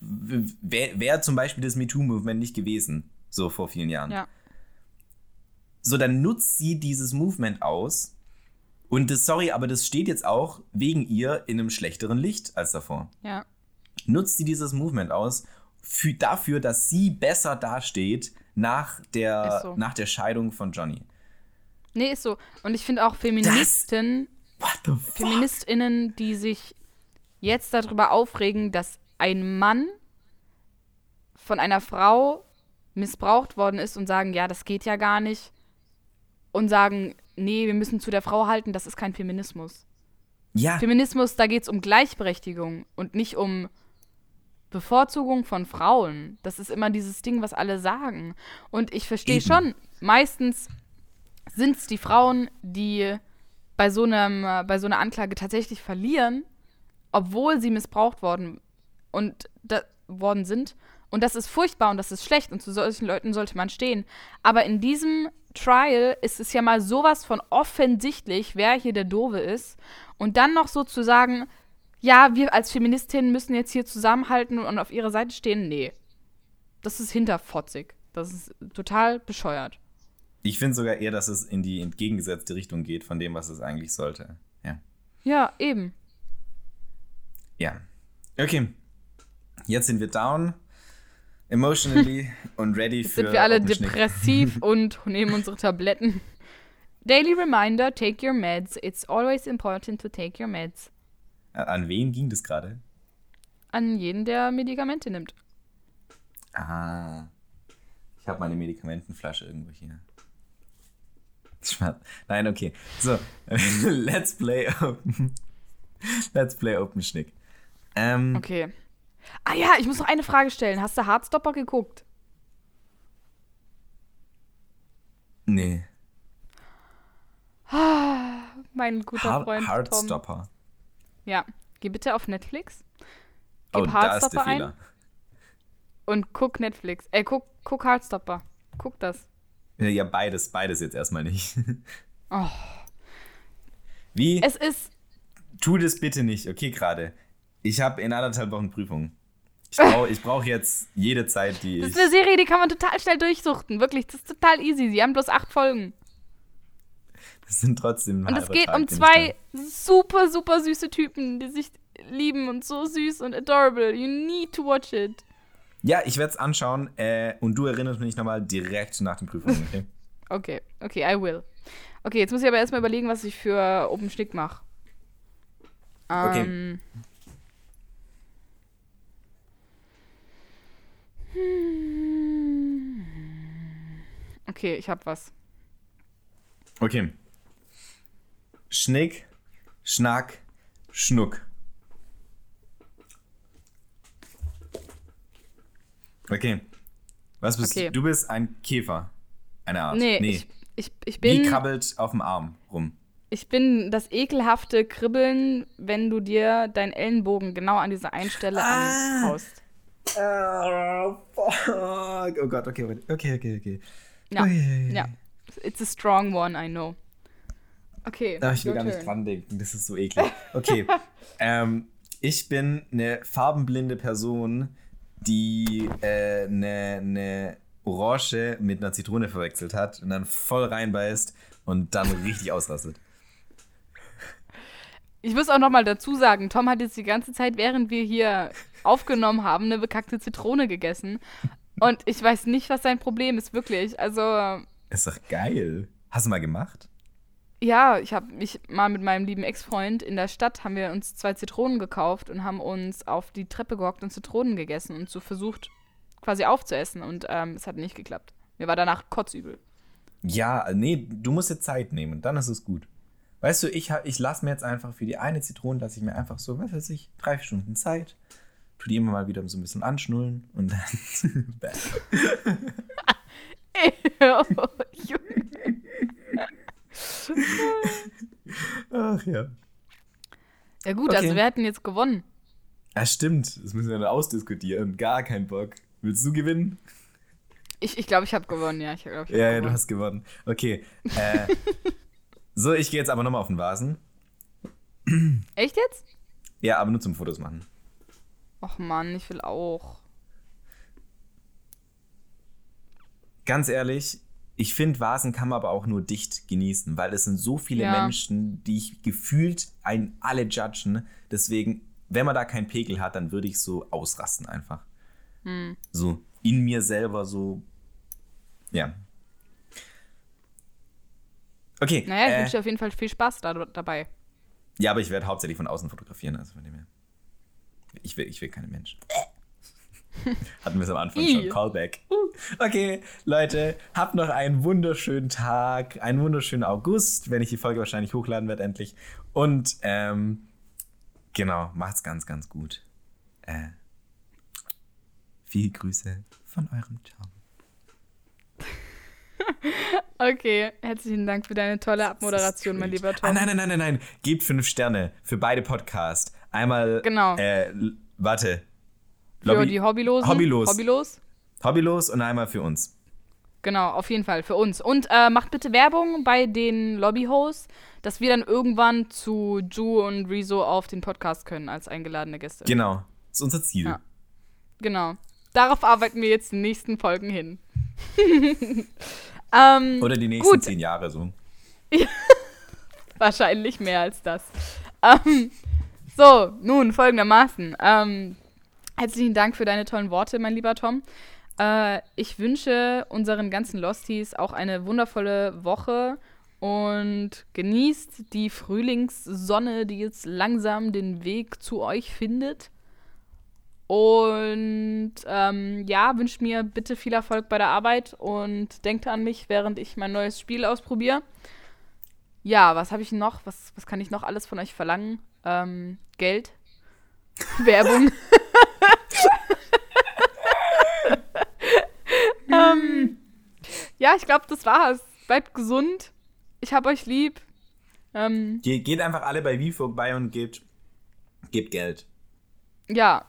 Wäre wär zum Beispiel das MeToo-Movement nicht gewesen, so vor vielen Jahren. Ja. So, dann nutzt sie dieses Movement aus. Und das, sorry, aber das steht jetzt auch wegen ihr in einem schlechteren Licht als davor. Ja. Nutzt sie dieses Movement aus für, dafür, dass sie besser dasteht nach der, so. nach der Scheidung von Johnny. Nee, ist so. Und ich finde auch Feministen, fuck? FeministInnen, die sich jetzt darüber aufregen, dass ein Mann von einer Frau missbraucht worden ist und sagen, ja, das geht ja gar nicht. Und sagen, nee, wir müssen zu der Frau halten, das ist kein Feminismus. Ja, Feminismus, da geht es um Gleichberechtigung und nicht um Bevorzugung von Frauen. Das ist immer dieses Ding, was alle sagen. Und ich verstehe schon, meistens sind es die Frauen, die bei so, einem, äh, bei so einer Anklage tatsächlich verlieren, obwohl sie missbraucht worden, und da, worden sind. Und das ist furchtbar und das ist schlecht und zu solchen Leuten sollte man stehen. Aber in diesem Trial ist es ja mal sowas von offensichtlich, wer hier der Dove ist. Und dann noch so zu sagen, ja, wir als Feministinnen müssen jetzt hier zusammenhalten und auf ihrer Seite stehen. Nee. Das ist hinterfotzig. Das ist total bescheuert. ich finde sogar eher, dass es in die entgegengesetzte Richtung geht von dem, was es eigentlich sollte. Ja. Ja, eben. Ja. Okay. Jetzt sind wir down, emotionally und ready Jetzt für. sind wir alle depressiv und nehmen unsere Tabletten. Daily reminder, take your meds. It's always important to take your meds. An wen ging das gerade? An jeden, der Medikamente nimmt. Ah. Ich habe meine Medikamentenflasche irgendwo hier. Schmerz. Nein, okay. So, let's play open. Let's play open Schnick. Ähm, Okay. Ah ja, ich muss noch eine Frage stellen. Hast du Hardstopper geguckt? nee. Mein guter Hard, Freund Tom. Heartstopper. Ja, geh bitte auf Netflix. Gib Oh, Hardstopper ein und guck Netflix. Äh, guck, guck Hardstopper. Guck das. Ja, beides, beides jetzt erstmal nicht. Oh. Wie? Es ist. tu das bitte nicht, okay, gerade. Ich habe in anderthalb Wochen Prüfung. Ich brauche brauch jetzt jede Zeit, die Das ich. ist eine Serie, die kann man total schnell durchsuchten. Wirklich, das ist total easy. Sie haben bloß acht Folgen. Das sind trotzdem. Und es geht Tag, um zwei super, super süße Typen, die sich lieben und so süß und adorable. You need to watch it. Ja, ich werde es anschauen äh, und du erinnerst mich nochmal direkt nach den Prüfungen, okay? Okay, okay, I will. Okay, jetzt muss ich aber erstmal überlegen, was ich für Open Schnick mache. Okay. Ähm, hm. Okay, ich hab was. Okay. Schnick, Schnack, Schnuck. Okay. Was bist Okay. du? Du bist ein Käfer. Eine Art. Nee, Ich, ich, ich Wie bin. krabbelt auf dem Arm rum? Ich bin das ekelhafte Kribbeln, wenn du dir deinen Ellenbogen genau an dieser einen Stelle Ah. anhaust. Oh, fuck. Oh Gott, okay, okay, okay, okay. Ja, Ui. ja. It's a strong one, I know. Okay. Ach, ich will gar nicht turn. dran denken, das ist so eklig. Okay. ähm, ich bin eine farbenblinde Person, die äh, eine, eine Orange mit einer Zitrone verwechselt hat und dann voll reinbeißt und dann richtig ausrastet. Ich muss auch noch mal dazu sagen, Tom hat jetzt die ganze Zeit, während wir hier aufgenommen haben, eine bekackte Zitrone gegessen. Und ich weiß nicht, was sein Problem ist, wirklich. Also, Ist doch geil. Hast du mal gemacht? ja, ich habe mich mal mit meinem lieben Ex-Freund in der Stadt, haben wir uns zwei Zitronen gekauft und haben uns auf die Treppe gehockt und Zitronen gegessen und so versucht, quasi aufzuessen. Und ähm, es hat nicht geklappt. Mir war danach kotzübel. Ja, nee, du musst dir Zeit nehmen, dann ist es gut. Weißt du, ich, ich lasse mir jetzt einfach für die eine Zitrone, lasse ich mir einfach so, was weiß ich, drei Stunden Zeit. Tu die immer mal wieder so ein bisschen anschnullen und dann. Ach ja. ja gut, Okay. also wir hätten jetzt gewonnen. Ja, stimmt. Das müssen wir dann ausdiskutieren. Gar kein Bock. Willst du gewinnen? Ich glaube, ich, glaub, ich habe gewonnen, ja. Ich glaub, ich Ja, ja, du hast gewonnen. Okay. Äh, so, ich gehe jetzt aber nochmal auf den Vasen. Echt jetzt? Ja, aber nur zum Fotos machen. Och Mann, ich will auch. Ganz ehrlich, ich finde, Vasen kann man aber auch nur dicht genießen, weil es sind so viele Ja. Menschen, die ich gefühlt ein, alle judgen. Deswegen, wenn man da keinen Pegel hat, dann würde ich so ausrasten einfach. Hm. So in mir selber so. Ja. Okay. Naja, ich äh, wünsche dir auf jeden Fall viel Spaß da, dabei. ja, aber ich werde hauptsächlich von außen fotografieren, also von dem her. Ich will, ich will keine Menschen. Hatten wir es am Anfang schon. Callback. Okay, Leute, habt noch einen wunderschönen Tag, einen wunderschönen August, wenn ich die Folge wahrscheinlich hochladen werde, endlich. Und ähm, genau, macht's ganz, ganz gut. Äh, viele Grüße von eurem Tom. Okay, herzlichen Dank für deine tolle Abmoderation, mein lieber Tom. Ah, nein, nein, nein, nein, nein. Gebt fünf Sterne für beide Podcasts. Einmal, Genau. äh, warte. Für Lobby- die Hobbylosen. Hobbylos. Hobbylos. Hobbylos und einmal für uns. Genau, auf jeden Fall, für uns. Und äh, macht bitte Werbung bei den Lobby-Hosts, dass wir dann irgendwann zu Ju und Rezo auf den Podcast können als eingeladene Gäste. Genau. Das ist unser Ziel. Ja. Genau. Darauf arbeiten wir jetzt in den nächsten Folgen hin. ähm, Oder die nächsten Gut. zehn Jahre so. Wahrscheinlich mehr als das. Ähm, so, nun folgendermaßen. Ähm, herzlichen Dank für deine tollen Worte, mein lieber Tom. Äh, ich wünsche unseren ganzen Losties auch eine wundervolle Woche und genießt die Frühlingssonne, die jetzt langsam den Weg zu euch findet. Und ähm, ja, wünscht mir bitte viel Erfolg bei der Arbeit und denkt an mich, während ich mein neues Spiel ausprobiere. Ja, was habe ich noch? Was, was kann ich noch alles von euch verlangen? Ähm, Geld? Werbung? ähm, ja, ich glaube, das war's. Bleibt gesund. Ich hab euch lieb. Ähm, Ge geht einfach alle bei Wie vorbei und gebt, gebt Geld. ja.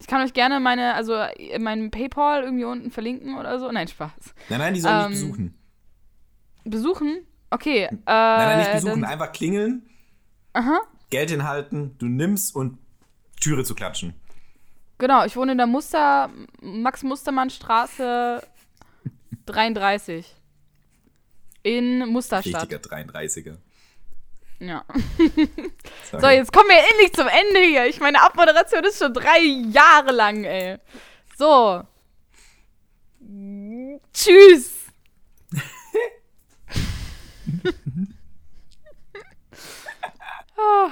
Ich kann euch gerne meine, also äh, meinen PayPal irgendwie unten verlinken oder so. Nein, Spaß. Nein, nein, die sollen Ähm, nicht besuchen. Besuchen? Okay. Äh, Nein, nein, nicht besuchen. dann- Einfach klingeln, Aha. Geld hinhalten, du nimmst und Türe zu klatschen. Genau, ich wohne in der Muster, Max-Mustermann-Straße 33. In Musterstadt. Richtiger 33er. Ja. Sorry. So, jetzt kommen wir endlich zum Ende hier. Ich meine, Abmoderation ist schon drei Jahre lang, ey. So. Tschüss. Ah.